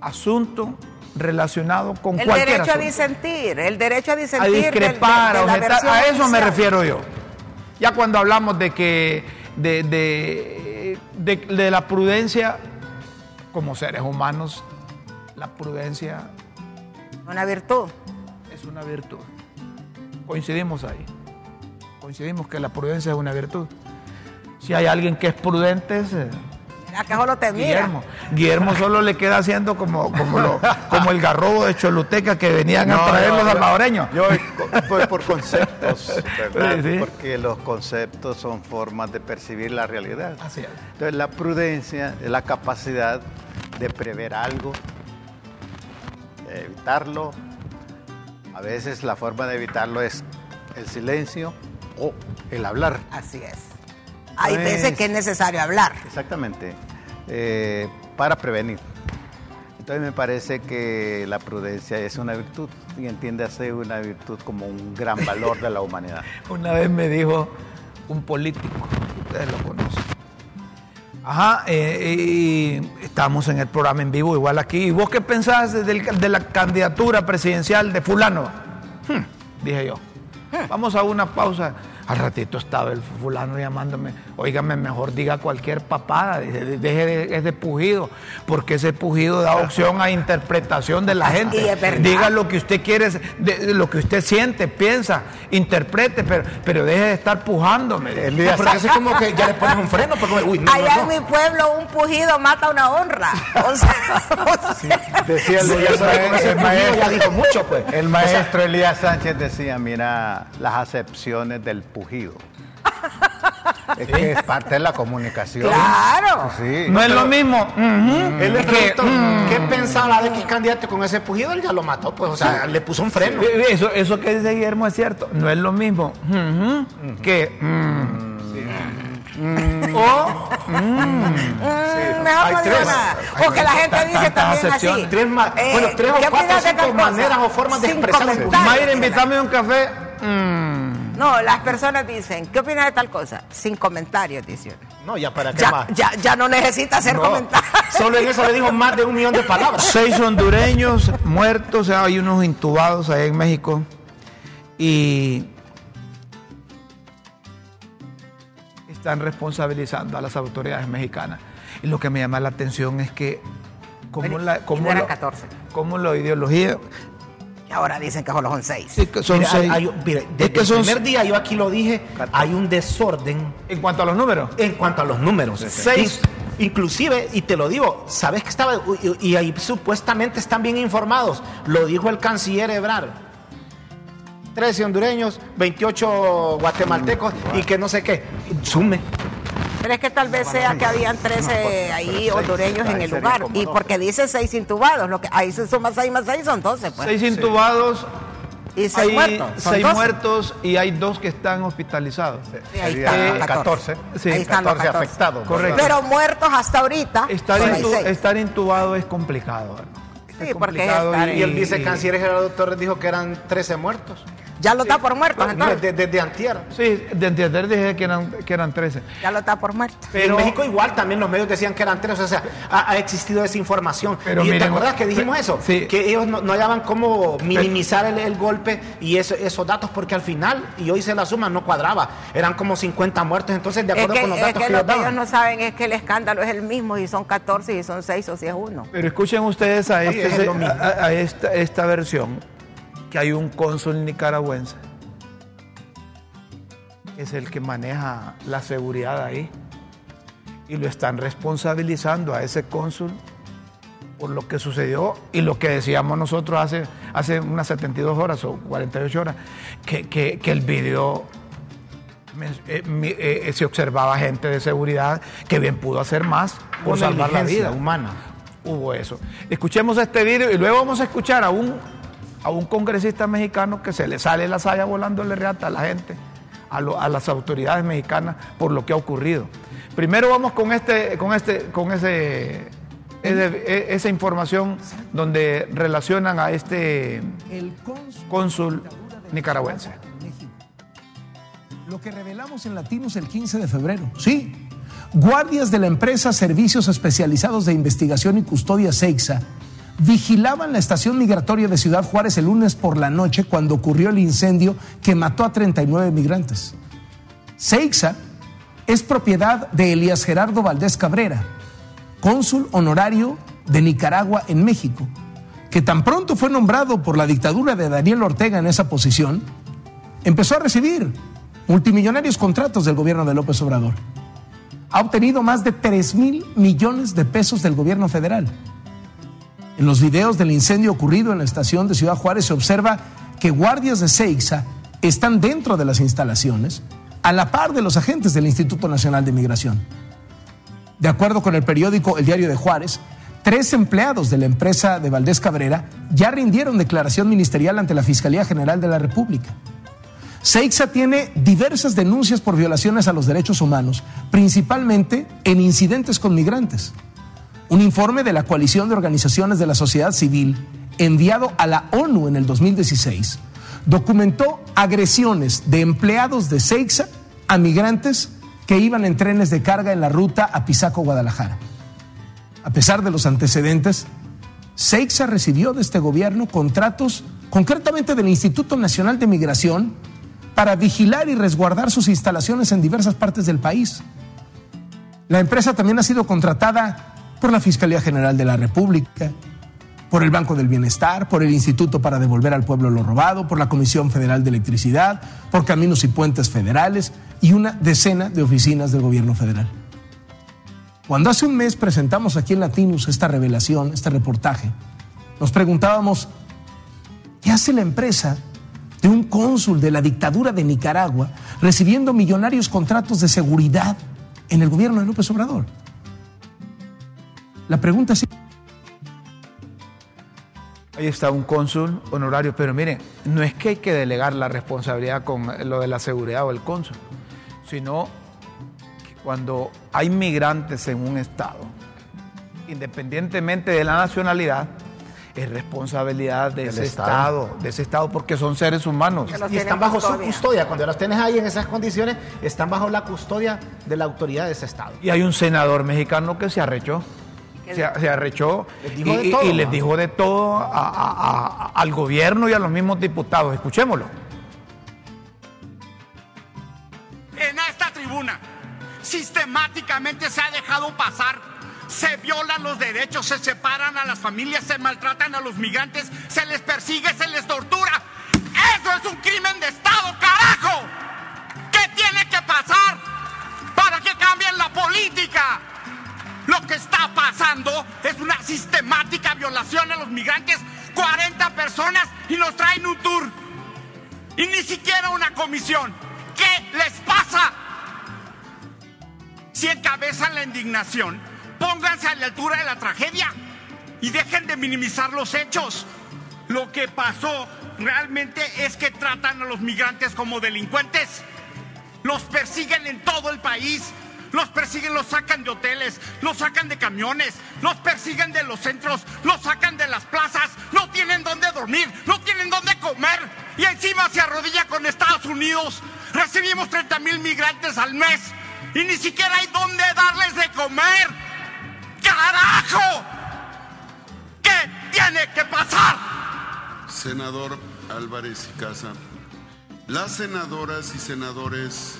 asunto relacionado con el cualquier derecho a disentir, el derecho a disentir. A discrepar, a objetar, a eso me refiero yo. Ya cuando hablamos de que de, de, la prudencia como seres humanos, la prudencia... Una virtud. Es una virtud. Coincidimos ahí. Coincidimos que la prudencia es una virtud. Si hay alguien que es prudente, Guillermo. Guillermo solo le queda haciendo como, como, como el garrobo de Choluteca que venían a traer los salvadoreños. Yo voy por conceptos, ¿verdad? Porque los conceptos son formas de percibir la realidad. Así es. Entonces la prudencia es la capacidad de prever algo, de evitarlo. A veces la forma de evitarlo es el silencio o el hablar. Así es. Hay veces que es necesario hablar. Exactamente, eh, para prevenir. Entonces me parece que la prudencia es una virtud y entiende a ser una virtud como un gran valor de la humanidad. una vez me dijo un político, ustedes lo conocen. Ajá, eh, y estamos en el programa en vivo, igual aquí. ¿Y vos qué pensás de, de la candidatura presidencial de fulano? Hmm, dije yo. Hmm. Vamos a una pausa. Al ratito estaba el fulano llamándome, oígame, mejor diga cualquier papada, deje de, ese pujido, porque ese pujido da opción a interpretación de la gente. Diga lo que usted quiere, lo que usted siente, piensa, interprete, pero, pero deje de estar pujándome. porque es como que ya le pones un freno. Allá en mi pueblo un pujido mata una honra. decía el, maestro, dijo mucho, pues. El maestro Elías Sánchez decía, mira, las acepciones del pujido. Es que es parte de la comunicación. Claro. no, es lo mismo. Él le preguntó, mm. ¿qué pensaba de X candidato con ese pujido? Él ya lo mató, pues, o sea, le puso un freno. Eso, eso que dice Guillermo es cierto. No es lo mismo que. Mm. O Mm, mejor hay no digo tres. nada. Hay Porque la tres. gente dice también así. acepciones. Tres más- eh, bueno, tres o ¿qué cuatro, cinco maneras o formas de expresarse. Mayra, invítame un café. Mm. No, las personas dicen, ¿qué opinas de tal cosa? Sin comentarios, dicen. No, ya para qué Ya, más. ya, ya no necesita hacer No, comentarios. Solo en eso le dijo más de un millón de palabras. Seis hondureños muertos, o sea, hay unos intubados allá en México. Y están responsabilizando a las autoridades mexicanas. Y lo que me llama la atención es que como la, como lo- 14. como la ideología ahora dicen que solo son seis. que son Mire, seis. hay- mire, Es desde que el son primer día, yo aquí lo dije, hay un desorden en cuanto a los números. en cuanto a los números. Seis. In- Inclusive, y te lo digo, sabes que estaba, y, y ahí supuestamente están bien informados, lo dijo el canciller Ebrard. 13 hondureños, 28 guatemaltecos y que no sé qué. Sume. Pero es que tal vez sea que habían 13 ahí hondureños en el lugar. Y porque dice seis intubados, lo que ahí se suma seis más seis son 12, pues. Seis intubados, y seis hay muertos. son seis 12. muertos y hay dos que están hospitalizados. Sí, ahí están los 14. Sí, ahí están los 14 14. afectados. Correcto. Pero muertos hasta ahorita. Estar, intu- estar intubado es complicado. ¿verdad? Sí, Es porque es complicado estar- Y el vicecanciller Gerardo Torres dijo que eran 13 muertos. Ya lo está por muertos, entonces. Desde, desde antier. Sí, de anteayer dije que eran, que eran 13. Ya lo está por muerto. Pero en México igual también los medios decían que eran tres, o sea, ha, ha existido esa información. Pero y te miren, acuerdas que dijimos pe- eso, sí. que ellos no, no hallaban cómo minimizar el, el golpe y eso- esos datos, porque al final, y yo hice la suma, no cuadraba, eran como 50 muertos, entonces de Es acuerdo que, con los es datos que que, lo que ellos no saben es que el escándalo es el mismo, si son 14, si son 6 o si es uno. Pero escuchen ustedes a, Sí, este- es lo mismo. a- a esta, esta versión, que hay un cónsul nicaragüense, que es el que maneja la seguridad ahí, y lo están responsabilizando a ese cónsul por lo que sucedió y lo que decíamos nosotros hace, hace unas 72 horas o 48 horas, que, que- que el video eh, mi- eh, se observaba gente de seguridad que bien pudo hacer más por salvar la vida humana. hubo eso. Escuchemos este video y luego vamos a escuchar a un, a un congresista mexicano que se le sale la saya volándole reata a la gente, a, lo- a las autoridades mexicanas por lo que ha ocurrido. Primero vamos con este, con este, con ese, ese- e- esa información donde relacionan a este cónsul nicaragüense. Lo que revelamos en Latinos el 15 de febrero. Sí. Guardias de la empresa Servicios Especializados de Investigación y Custodia Seixa vigilaban la estación migratoria de Ciudad Juárez el lunes por la noche cuando ocurrió el incendio que mató a 39 migrantes. Seixa es propiedad de Elías Gerardo Valdés Cabrera, cónsul honorario de Nicaragua en México, que tan pronto fue nombrado por la dictadura de Daniel Ortega en esa posición, empezó a recibir multimillonarios contratos del gobierno de López Obrador. Ha obtenido más de 3 mil millones de pesos del gobierno federal. En los videos del incendio ocurrido en la estación de Ciudad Juárez se observa que guardias de Seixa están dentro de las instalaciones a la par de los agentes del Instituto Nacional de Migración. De acuerdo con el periódico El Diario de Juárez, tres empleados de la empresa de Valdés Cabrera ya rindieron declaración ministerial ante la Fiscalía General de la República. Seixa tiene diversas denuncias por violaciones a los derechos humanos, principalmente en incidentes con migrantes. Un informe de la coalición de organizaciones de la sociedad civil, enviado a la ONU en el 2016, documentó agresiones de empleados de Seixa a migrantes que iban en trenes de carga en la ruta a Pisaco, Guadalajara. A pesar de los antecedentes, Seixa recibió de este gobierno contratos, concretamente del Instituto Nacional de Migración, para vigilar y resguardar sus instalaciones en diversas partes del país. La empresa también ha sido contratada por la Fiscalía General de la República, por el Banco del Bienestar, por el Instituto para Devolver al Pueblo lo Robado, por la Comisión Federal de Electricidad, por Caminos y Puentes Federales y una decena de oficinas del gobierno federal. Cuando hace un mes presentamos aquí en Latinus esta revelación, este reportaje, nos preguntábamos, ¿qué hace la empresa de un cónsul de la dictadura de Nicaragua recibiendo millonarios contratos de seguridad en el gobierno de López Obrador? La pregunta es... Ahí está un cónsul honorario, pero miren, no es que hay que delegar la responsabilidad con lo de la seguridad o el cónsul, sino cuando hay migrantes en un estado, independientemente de la nacionalidad, es responsabilidad de Del ese Estado. estado. de ese estado, porque son seres humanos. Que Y están bajo su custodia. custodia. Cuando los tienes ahí en esas condiciones, están bajo la custodia de la autoridad de ese Estado. Y hay un senador mexicano que se arrechó. ¿Qué Se, se arrechó Les y, dijo de y- todo, y les dijo de todo a- a- a- al gobierno y a los mismos diputados. Escuchémoslo. en esta tribuna sistemáticamente se ha dejado pasar, se violan los derechos, se separan a las familias, se maltratan a los migrantes, se les persigue, se les tortura. Eso es un crimen de Estado, carajo. ¿Qué tiene que pasar para que cambien la política? Lo que está pasando es una sistemática violación a los migrantes, 40 personas y nos traen un tour. Y ni siquiera una comisión. ¿Qué les pasa? Si encabezan la indignación, pónganse a la altura de la tragedia y dejen de minimizar los hechos. Lo que pasó realmente es que tratan a los migrantes como delincuentes. Los persiguen en todo el país. Los persiguen, los sacan de hoteles, los sacan de camiones, los persiguen de los centros, los sacan de las plazas, no tienen dónde dormir, no tienen dónde comer y encima se arrodilla con Estados Unidos. Recibimos 30 mil migrantes al mes y ni siquiera hay dónde darles de comer. ¡Carajo! ¿Qué tiene que pasar? Senador Álvarez y Casa, las senadoras y senadores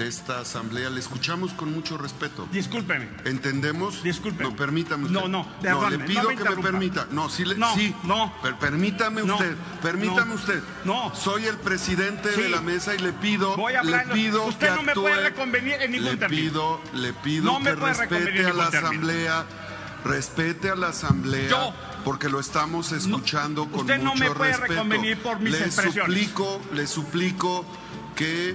de esta asamblea le escuchamos con mucho respeto. Discúlpeme. ¿Entendemos? Disculpe. No, permítame usted. No, no, No, le no pido me que me permita. No, sí, le, No, sí. no. Per- permítame No, usted. Permítame no, usted. no. Soy el presidente Sí. de la mesa y le pido. Voy a hablar le pido usted que no me actúe- puede reconvenir en ningún le término. pido, le pido No me que respete a la asamblea. Respete a la asamblea Yo- porque lo estamos escuchando con usted no mucho me puede respeto. reconvenir por mis le expresiones. suplico, le suplico que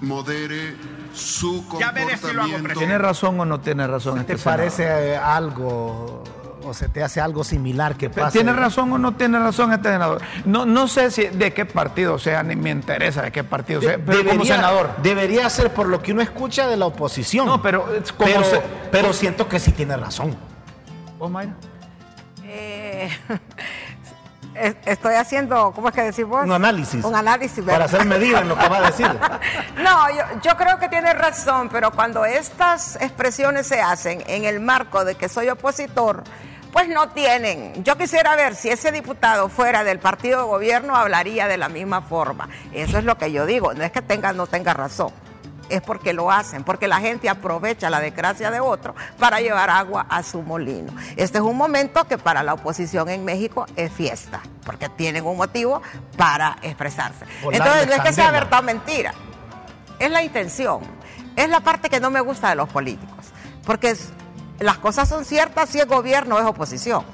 modere su Ya veré si lo hago, comportamiento. ¿Tiene razón o no tiene razón ¿Te este senador? parece eh, algo o se te hace algo similar que pasa? ¿Tiene razón o no tiene razón este senador? No, no sé si de qué partido sea, ni me interesa de qué partido sea, pero como senador. Debería ser por lo que uno escucha de la oposición. No, pero es como pero, se- pero siento que sí tiene razón. ¿Vos, Mayra? Eh, estoy haciendo, ¿cómo es que decís vos? Un análisis. Un análisis, Para hacer medida en lo que va a decir. No, yo, yo creo que tiene razón, pero cuando estas expresiones se hacen en el marco de que soy opositor, pues no tienen. Yo quisiera ver si ese diputado fuera del partido de gobierno hablaría de la misma forma. Eso es lo que yo digo, no es que tenga no tenga razón. Es porque lo hacen, porque la gente aprovecha la desgracia de otro para llevar agua a su molino. Este es un momento que para la oposición en México es fiesta, porque tienen un motivo para expresarse. Entonces, no es que sea verdad o mentira, es la intención. Es la parte que no me gusta de los políticos. Porque es- las cosas son ciertas si es gobierno o es oposición.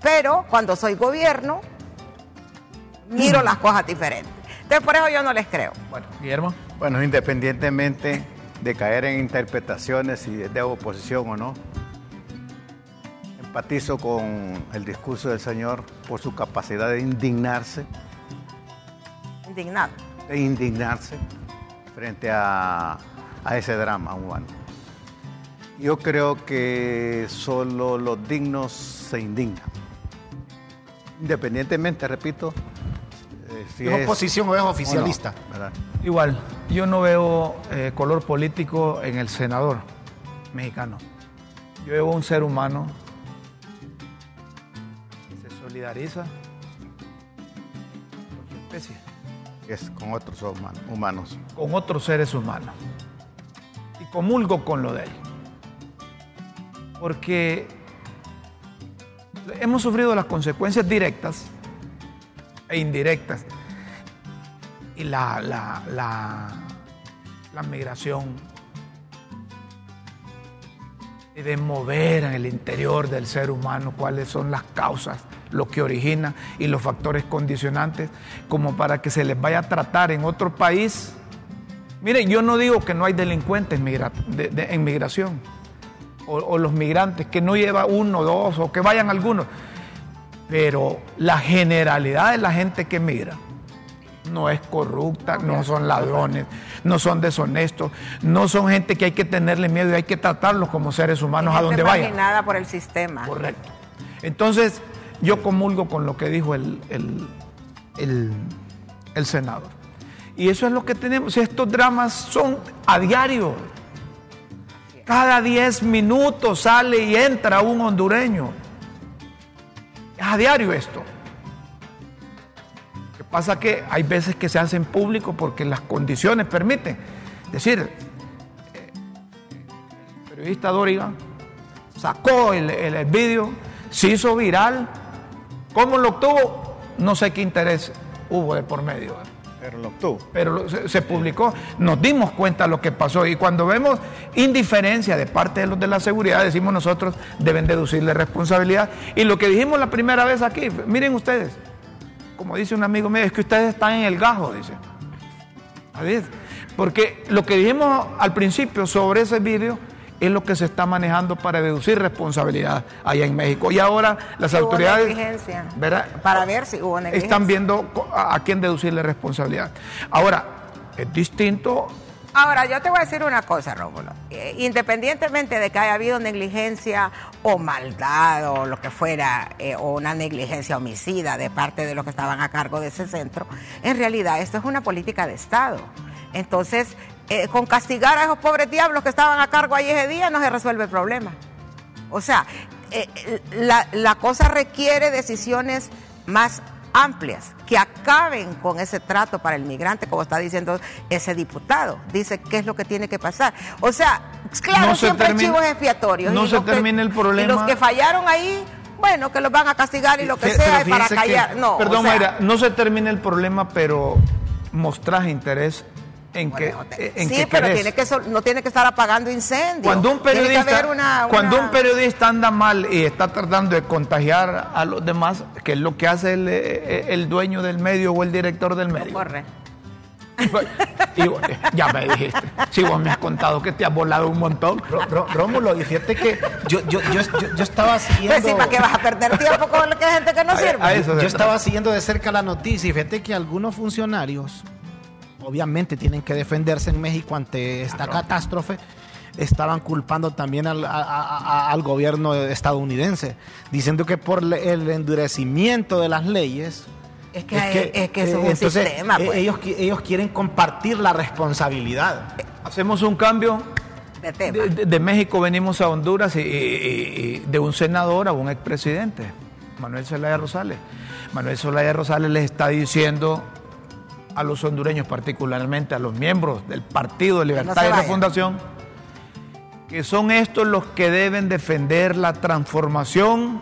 Pero cuando soy gobierno, miro las cosas diferentes. Entonces por eso yo no les creo. Bueno, Guillermo. Bueno, independientemente de caer en interpretaciones si es de oposición o no, empatizo con el discurso del señor por su capacidad de indignarse, Indignado. de indignarse frente a, a ese drama humano. Yo creo que solo los dignos se indignan. Independientemente, repito, si ¿Es oposición o es oficialista? Igual, yo no veo eh, color político en el senador mexicano. Yo veo un ser humano que se solidariza con su especie, es con otros human- humanos. con otros seres humanos. Y comulgo con lo de él. Porque hemos sufrido las consecuencias directas e indirectas. Y la, la, la, la migración y de mover en el interior del ser humano cuáles son las causas, lo que origina y los factores condicionantes, como para que se les vaya a tratar en otro país. Mire, yo no digo que no hay delincuentes en migración, o, o los migrantes, que no lleva uno, dos, o que vayan algunos, pero la generalidad de la gente que migra no es corrupta, no son ladrones, no son deshonestos, no son gente que hay que tenerle miedo y hay que tratarlos como seres humanos a donde vayan. nada por el sistema. Correcto. Entonces, yo comulgo con lo que dijo el, el, el, el senador. Y eso es lo que tenemos. Estos dramas son a diario. Cada 10 minutos sale y entra un hondureño. Es a diario esto. Lo que pasa que hay veces que se hacen públicos porque las condiciones permiten. Es decir, eh, el periodista Dorigan sacó el, el, el vídeo, se hizo viral. ¿Cómo lo obtuvo? No sé qué interés hubo de por medio. Pero lo obtuvo. Pero se, publicó, nos dimos cuenta de lo que pasó y cuando vemos indiferencia de parte de los de la seguridad, decimos nosotros deben deducirle responsabilidad. Y lo que dijimos la primera vez aquí, miren ustedes, como dice un amigo mío, es que ustedes están en el gajo, dice. Porque lo que dijimos al principio sobre ese vídeo es lo que se está manejando para deducir responsabilidad allá en México. Y ahora las hubo autoridades. ¿verdad? Para ver si hubo negligencia. están viendo a quién deducirle responsabilidad. Ahora, es distinto. Ahora, yo te voy a decir una cosa, Rómulo. Eh, independientemente de que haya habido negligencia o maldad o lo que fuera, eh, o una negligencia homicida de parte de los que estaban a cargo de ese centro, en realidad esto es una política de Estado. Entonces, eh, con castigar a esos pobres diablos que estaban a cargo ahí ese día no se resuelve el problema. O sea, eh, la, la cosa requiere decisiones más amplias que acaben con ese trato para el migrante, como está diciendo ese diputado. Dice qué es lo que tiene que pasar. O sea, claro, No se siempre hay chivos expiatorios. no y se termina el problema. Y los que fallaron ahí, bueno, que los van a castigar y lo que Fí- sea para que- callar. No, perdón, o sea, Mayra, no se termina el problema, pero mostrás interés en que, te- en sí, que pero querés. tiene que no tiene que estar apagando incendios. Cuando un periodista, una- cuando un periodista anda mal y está tratando de contagiar a los demás, que es lo que hace el, eh, el dueño del medio o el director del medio. Corre. Y ya me dijiste. Si vos me has contado que te has volado un montón. Ró- Rómulo, y fíjate que yo, yo, yo, yo, yo estaba siguiendo. Pues sí, ¿para qué vas a perder tiempo con que gente que no A- sirve? a Yo estaba siguiendo de cerca la noticia y fíjate que algunos funcionarios, obviamente, tienen que defenderse en México ante esta catástrofe. Estaban culpando también al, a- a- a- al gobierno estadounidense, diciendo que por el endurecimiento de las leyes. Es que es que eso es un entonces, sistema, eh, pues. ellos, ellos quieren compartir la responsabilidad. Hacemos un cambio. de tema. De, de- de México venimos a Honduras y, y- y de un senador a un expresidente, Manuel Zelaya Rosales. Manuel Zelaya Rosales les está diciendo a los hondureños, particularmente a los miembros del Partido de Libertad se y. Refundación, que son estos los que deben defender la transformación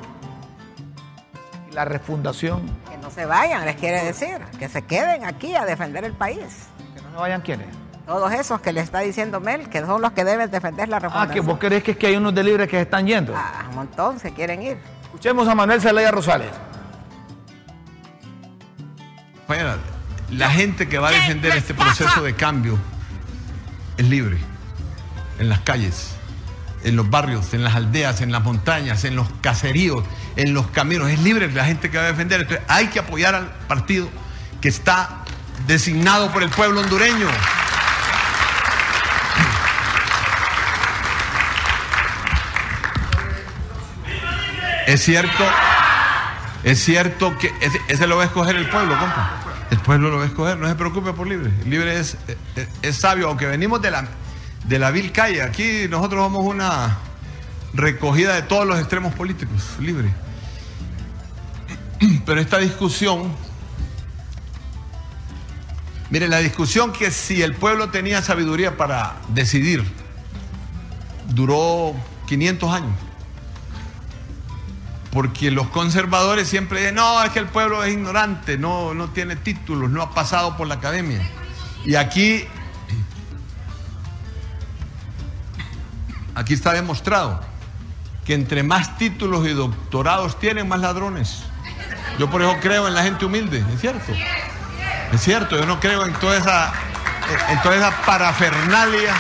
y la refundación. Que no se vayan, les quiere decir. Que se queden aquí a defender el país. Que no se vayan quiénes. Todos esos que le está diciendo Mel, que son los que deben defender la Ah, reforma. que vos crees que, es que hay unos de libres que se están yendo. Ah, un montón se quieren ir. Escuchemos a Manuel Zelaya Rosales. Bueno, la gente que va a defender este proceso de cambio es libre en las calles, en los barrios, en las aldeas, en las montañas, en los caseríos, en los caminos. Es libre la gente que va a defender. Entonces hay que apoyar al partido que está designado por el pueblo hondureño. Es cierto, es cierto que ese, ese lo va a escoger el pueblo, compa. El pueblo lo va a escoger, no se preocupe por libre. Libre es, es, es sabio, aunque venimos de la, de la vil calle. Aquí nosotros somos una recogida de todos los extremos políticos, libre. Pero esta discusión, mire, la discusión que si el pueblo tenía sabiduría para decidir, duró 500 años. Porque los conservadores siempre dicen, no, es que el pueblo es ignorante, no, no tiene títulos, no ha pasado por la academia. Y aquí, aquí está demostrado que entre más títulos y doctorados tienen, más ladrones. Yo por eso creo en la gente humilde, es cierto. Es cierto, yo no creo en toda esa, en toda esa parafernalia.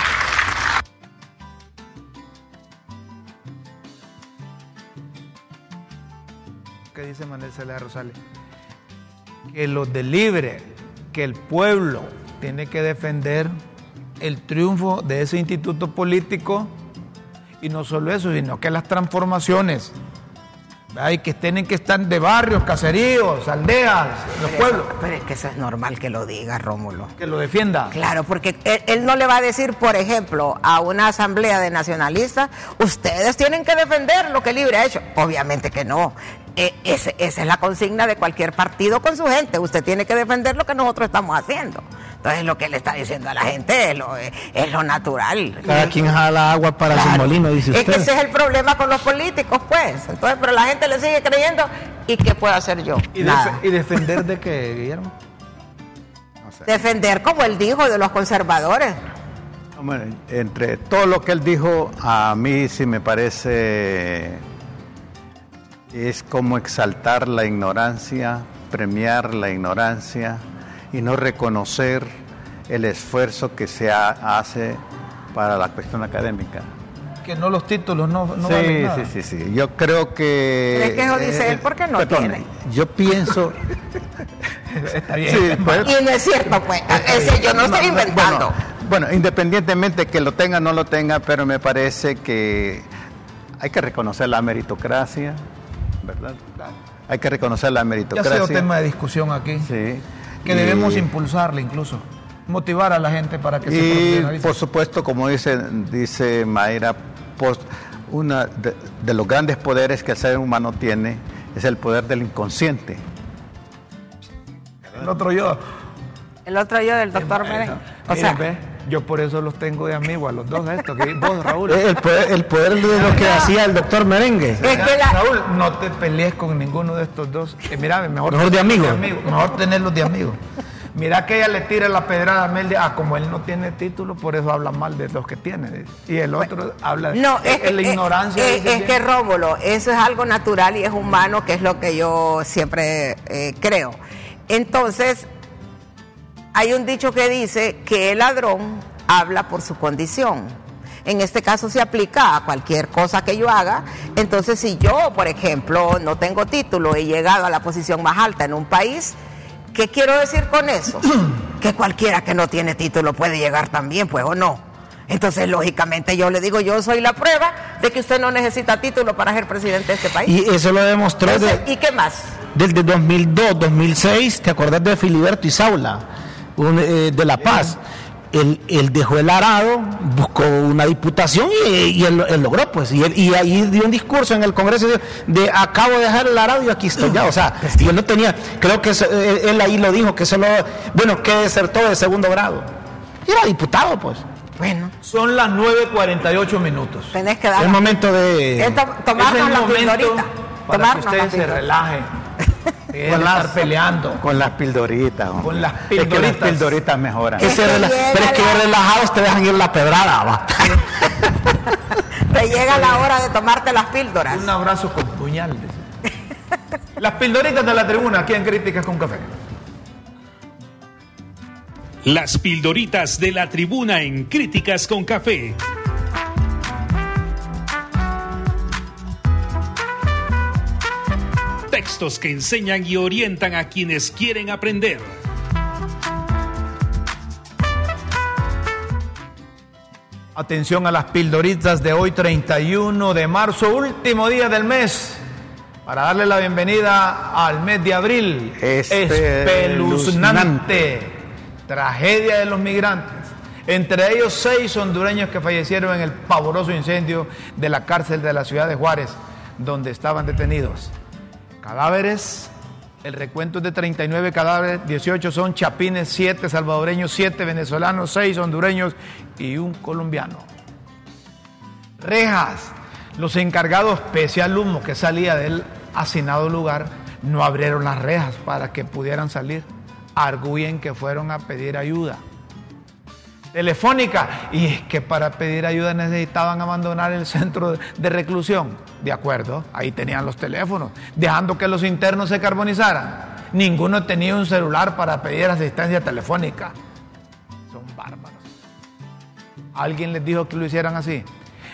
Dice Manuel Zelaya Rosales, que los de libre que el pueblo tiene que defender el triunfo de ese instituto político y no solo eso, sino que las transformaciones hay que tienen que estar de barrios, caseríos, aldeas, los Pero pueblos. eso- pero es que eso es normal que lo diga, Rómulo. Que lo defienda. Claro, porque él, él no le va a decir, por ejemplo, a una asamblea de nacionalistas, ustedes tienen que defender lo que Libre ha hecho. Obviamente que no. Eh, ese- esa es la consigna de cualquier partido con su gente. Usted tiene que defender lo que nosotros estamos haciendo. Entonces lo que él está diciendo a la gente es lo, es lo natural. Cada quien jala agua para su molino, dice Es que usted. ese es el problema con los políticos, pues. Entonces, pero la gente le sigue creyendo. ¿Y qué puedo hacer yo? ¿Y, Nada. def- y defender de qué, Guillermo? Defender, como él dijo, de los conservadores. Hombre, entre todo lo que él dijo, a mí sí me parece es como exaltar la ignorancia, premiar la ignorancia y no reconocer el esfuerzo que se ha- hace para la cuestión académica. Que no los títulos no, no sí, valen nada. sí, sí, sí. Yo creo que. Es que eso dice eh, él porque no perdón, tiene. Yo pienso. Está bien. Sí, pues, Y no es cierto, pues. Ese yo no estoy no, inventando. Bueno, bueno, independientemente que lo tenga o no lo tenga, pero me parece que hay que reconocer la meritocracia, ¿verdad? Hay que reconocer la Ya ha meritocracia. sido tema de discusión aquí. Sí. Que Y- debemos impulsarla incluso. Motivar a la gente para que se Y profesionalice. por supuesto, como dice, dice Mayra, pues, una de, de los grandes poderes que el ser humano tiene es el poder del inconsciente. El otro yo. El otro yo del doctor Merengue. O sea, ve, yo por eso los tengo de amigos a los dos estos. Que vos, Raúl. El poder, el poder de lo que hacía el doctor Merengue. es que la, Raúl, no te pelees con ninguno de estos dos. Eh, mira, mejor, Mejor de. Mejor tenerlos de amigos. Mira que ella le tira la pedrada a Mel de, ah, como él no tiene título, por eso habla mal de los que tiene. Y el otro habla de no, es, es la que- ignorancia. es- es que. Rómulo, eso es algo natural y es humano, que es lo que yo siempre eh, creo. Entonces, hay un dicho que dice que el ladrón habla por su condición. En este caso se aplica a cualquier cosa que yo haga. Entonces, si yo, por ejemplo, no tengo título, he llegado a la posición más alta en un país, ¿qué quiero decir con eso? que cualquiera que no tiene título puede llegar también, pues o no. Entonces, lógicamente, yo le digo, yo soy la prueba de que usted no necesita título para ser presidente de este país. Y eso lo demostró Entonces, de- ¿Y qué más? desde 2002, 2006. ¿Te acordás de Filiberto Isaula, un, eh, de La Paz? Él, él dejó el arado, buscó una diputación y, y él, él logró, pues. Y, él- y ahí dio un discurso en el Congreso de, de, acabo de dejar el arado y aquí estoy ya. O sea, yo no tenía, creo que eso, él, ahí lo dijo, que solo, bueno, que desertó de segundo grado. Y era diputado, pues. Bueno, Son las 9.48 minutos. tenés que Es dar... el momento de... es Es el la momento para que Tomarnos ustedes se relajen. Con las- estar peleando. Con las pildoritas. hombre. Con las Es que las pildoritas. pildoritas mejoran. Es que pero es que la- relajados te dejan ir la pedrada, va. Te llega la hora de tomarte las píldoras. Un abrazo con puñal. Las pildoritas de la tribuna aquí en Críticas con Café. Las pildoritas de la tribuna en Críticas con Café. Textos que enseñan y orientan a quienes quieren aprender. Atención a las pildoritas de hoy, 31 de marzo, último día del mes, para darle la bienvenida al mes de abril. Espeluznante. Tragedia de los migrantes. Entre ellos seis hondureños que fallecieron en el pavoroso incendio de la cárcel de la ciudad de Juárez, donde estaban detenidos. Cadáveres, el recuento es de 39 cadáveres, 18 son chapines, 7 salvadoreños, 7 venezolanos, 6 hondureños y un colombiano. Rejas, los encargados, pese al humo que salía del hacinado lugar, no abrieron las rejas para que pudieran salir. Arguyen que fueron a pedir ayuda. Telefónica, y que para pedir ayuda necesitaban abandonar el centro de reclusión. De acuerdo, ahí tenían los teléfonos, dejando que los internos se carbonizaran. Ninguno tenía un celular para pedir asistencia telefónica. Son bárbaros. Alguien les dijo que lo hicieran así.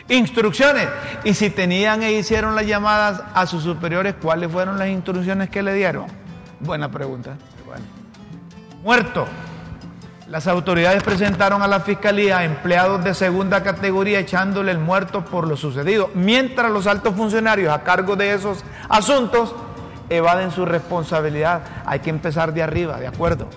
Instrucciones. Y si tenían e hicieron las llamadas a sus superiores, ¿cuáles fueron las instrucciones que le dieron? Buena pregunta. Bueno. muerto. Las autoridades presentaron a la fiscalía empleados de segunda categoría echándole el muerto por lo sucedido, mientras los altos funcionarios a cargo de esos asuntos evaden su responsabilidad. Hay que empezar de arriba, ¿de acuerdo?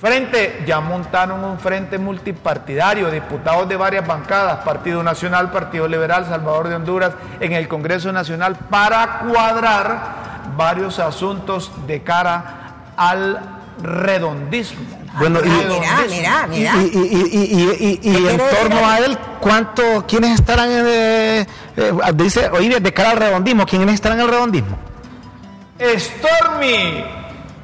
Frente, ya montaron un frente multipartidario, diputados de varias bancadas, Partido Nacional, Partido Liberal, Salvador de Honduras, en el Congreso Nacional, para cuadrar varios asuntos de cara al redondismo. Bueno, y, mira, mira, mira. y, y- y- y- y- y en torno a él, ¿cuánto, quiénes estarán en, eh, eh, dice, oye, de cara al redondismo, quiénes estarán en el redondismo? Stormy,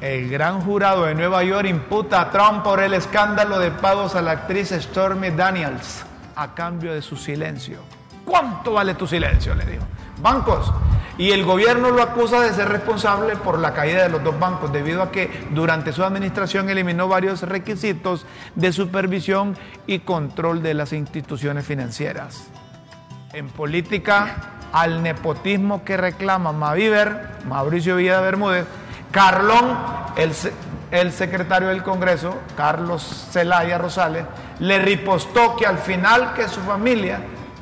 el gran jurado de Nueva York imputa a Trump por el escándalo de pagos a la actriz Stormy Daniels a cambio de su silencio. ¿Cuánto vale tu silencio? Le dijo. Bancos. Y el gobierno lo acusa de ser responsable por la caída de los dos bancos, debido a que durante su administración eliminó varios requisitos de supervisión y control de las instituciones financieras. En política, al nepotismo que reclama Maviver, Mauricio Villa Bermúdez, Carlón, el, el secretario del Congreso, Carlos Zelaya Rosales, le ripostó que al final que su familia,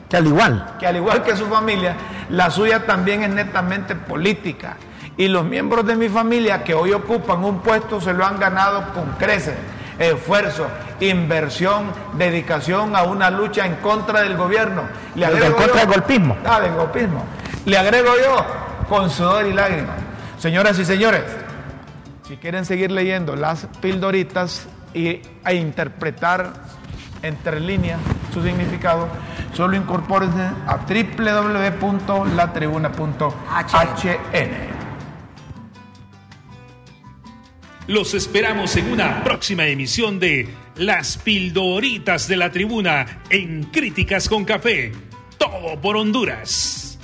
Que al igual. que al igual que su familia, la suya también es netamente política. Y los miembros de mi familia que hoy ocupan un puesto se lo han ganado con creces, esfuerzo, inversión, dedicación a una lucha en contra del gobierno. Le En agrego contra yo- del golpismo. Ah, del golpismo. Le agrego yo, con sudor y lágrimas. Señoras y señores, si quieren seguir leyendo las pildoritas y, e interpretar entre líneas su significado, solo incorpórense a www.latribuna.hn. Los esperamos en una próxima emisión de Las Pildoritas de la Tribuna en Críticas con Café. Todo por Honduras.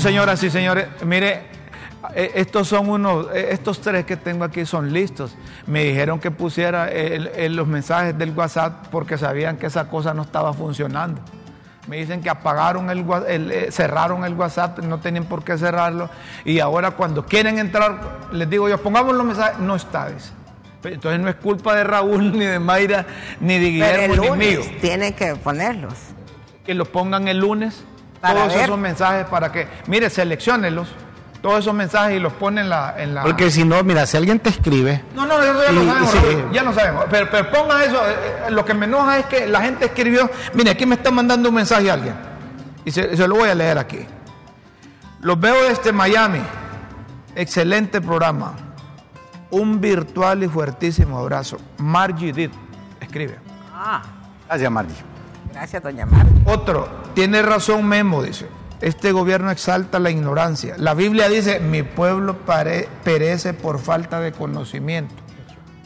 Señoras y señores, mire, eh, estos son unos, eh, estos tres que tengo aquí son listos. Me dijeron que pusiera el- el- los mensajes del WhatsApp porque sabían que esa cosa no estaba funcionando. Me dicen que apagaron el, el, eh, cerraron el WhatsApp, no tenían por qué cerrarlo. Y ahora cuando quieren entrar, les digo yo, pongamos los mensajes, no está, dice. Entonces no es culpa de Raúl, ni de Mayra, ni de Pero el Guillermo, ni mío. lunes tienen que ponerlos. Que los pongan el lunes, Para todos ver. esos mensajes para que, mire, selecciónelos, todos esos mensajes y los pone en la... En la... Porque si no, mira, si alguien te escribe, No, no, eso ya Y- lo sabemos, sí. Ya lo sabemos. Pero, pero ponga eso, eh, eh, lo que me enoja es que la gente escribió, mire, aquí me está mandando un mensaje alguien, y se, se lo voy a leer aquí. Los veo desde Miami, excelente programa, un virtual y fuertísimo abrazo. Margie Did, escribe. Ah, Gracias, Margie. Gracias, doña Marta. Otro, tiene razón Memo, dice. Este gobierno exalta la ignorancia. La Biblia dice, mi pueblo pare- perece por falta de conocimiento.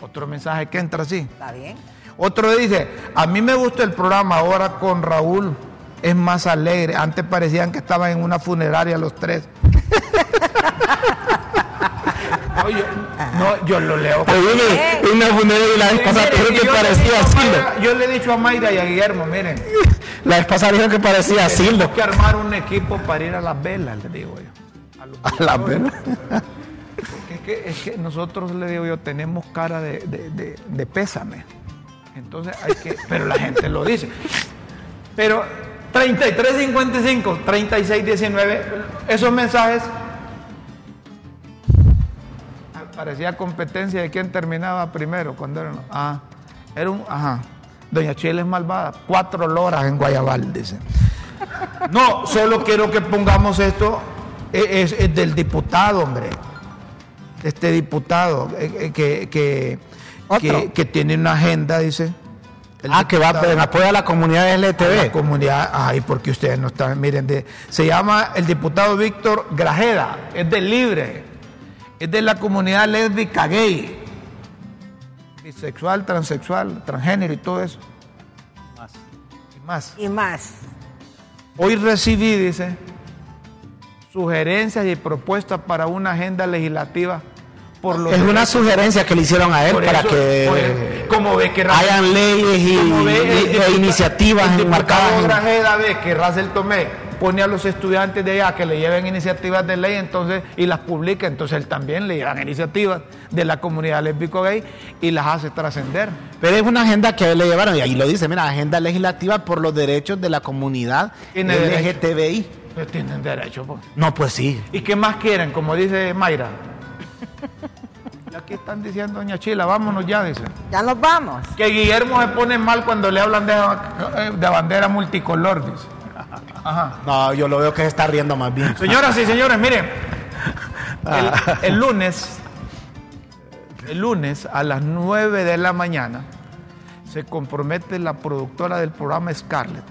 Otro mensaje que entra así. ¿Está bien? Otro dice, a mí me gusta el programa ahora con Raúl, es más alegre. Antes parecían que estaban en una funeraria los tres. No, yo, no, yo lo leo. Pero viene una funeraria la vez pasada dijeron que le parecía. Mayra- Yo le he dicho a Mayra y a Guillermo, miren, La vez pasada dijeron que parecía asilo. tenemos que armar un equipo para ir a las velas, les digo yo. A los A la pena. Porque Es que, es que nosotros, le digo yo, tenemos cara de, de- de- de pésame. Entonces hay que, pero la gente lo dice. Pero 3355, 3619, esos mensajes parecía competencia de quién terminaba primero cuando era, ah, era un, ajá, Doña Chile es malvada, cuatro loras en Guayabal, dice. No, solo quiero que pongamos esto, e, es, es del diputado, hombre. Este diputado eh, eh, que, que, que, que tiene una agenda, dice. El Ah, que va en apoyo a la comunidad a la LTV. comunidad, ay, porque ustedes no están, miren, de, se llama el diputado Víctor Grajeda, es del Libre, es de la comunidad lésbica gay, bisexual, transexual, transgénero y todo eso. Y más. Y más. Hoy recibí, dice, sugerencias y propuestas para una agenda legislativa por los Es una sugerencia que le hicieron a él Por para eso, que como ve que hayan leyes y, ve, e iniciativas enmarcadas. ve que Russell Tomé pone a los estudiantes de allá que le lleven iniciativas de ley entonces y las publica, entonces él también le llevan iniciativas de la comunidad lésbico gay y las hace trascender. Pero es una agenda que a él le llevaron, y ahí lo dice, mira, agenda legislativa por los derechos de la comunidad. LGTBI. Pues tienen derecho, pues. No, pues sí. ¿Y qué más quieren? Como dice Mayra. Y Aquí están diciendo, doña Chila, vámonos ya, dice. Ya nos vamos. Que Guillermo se pone mal cuando le hablan de, eh, de bandera multicolor, dice. Ajá. No, yo lo veo que se está riendo más bien. Señoras y señores, miren, el, el lunes, el lunes a las 9 de la mañana se compromete la productora del programa Scarlett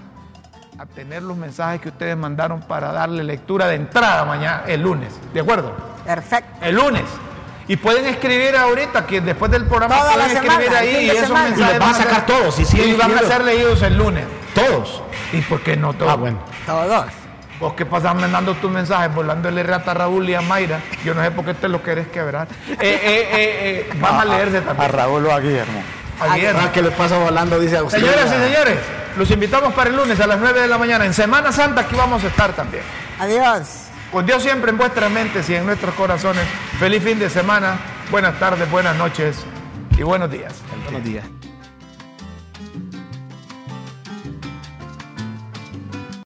a tener los mensajes que ustedes mandaron para darle lectura de entrada mañana, el lunes, ¿de acuerdo? Perfecto. El lunes. Y pueden escribir ahorita, que después del programa Toda pueden la escribir semana, ahí y esos semana. mensajes Y los van a sacar todos, y van a ser leídos el lunes. Todos. ¿Y por qué no todos? Ah, bueno. Todos. Vos que pasas mandando tus mensajes, volándole rata a Raúl y a Mayra, yo no sé por qué te lo querés quebrar. Eh, eh, eh, eh, van a leerse A también. Raúl o a Guillermo. A Guillermo. Ah, que le pasa volando, dice a usted. Señoras y señores, los invitamos para el lunes a las 9 de la mañana. En Semana Santa aquí vamos a estar también. Adiós. Con Dios siempre en vuestras mentes y en nuestros corazones. Feliz fin de semana, buenas tardes, buenas noches y buenos días. Buenos días.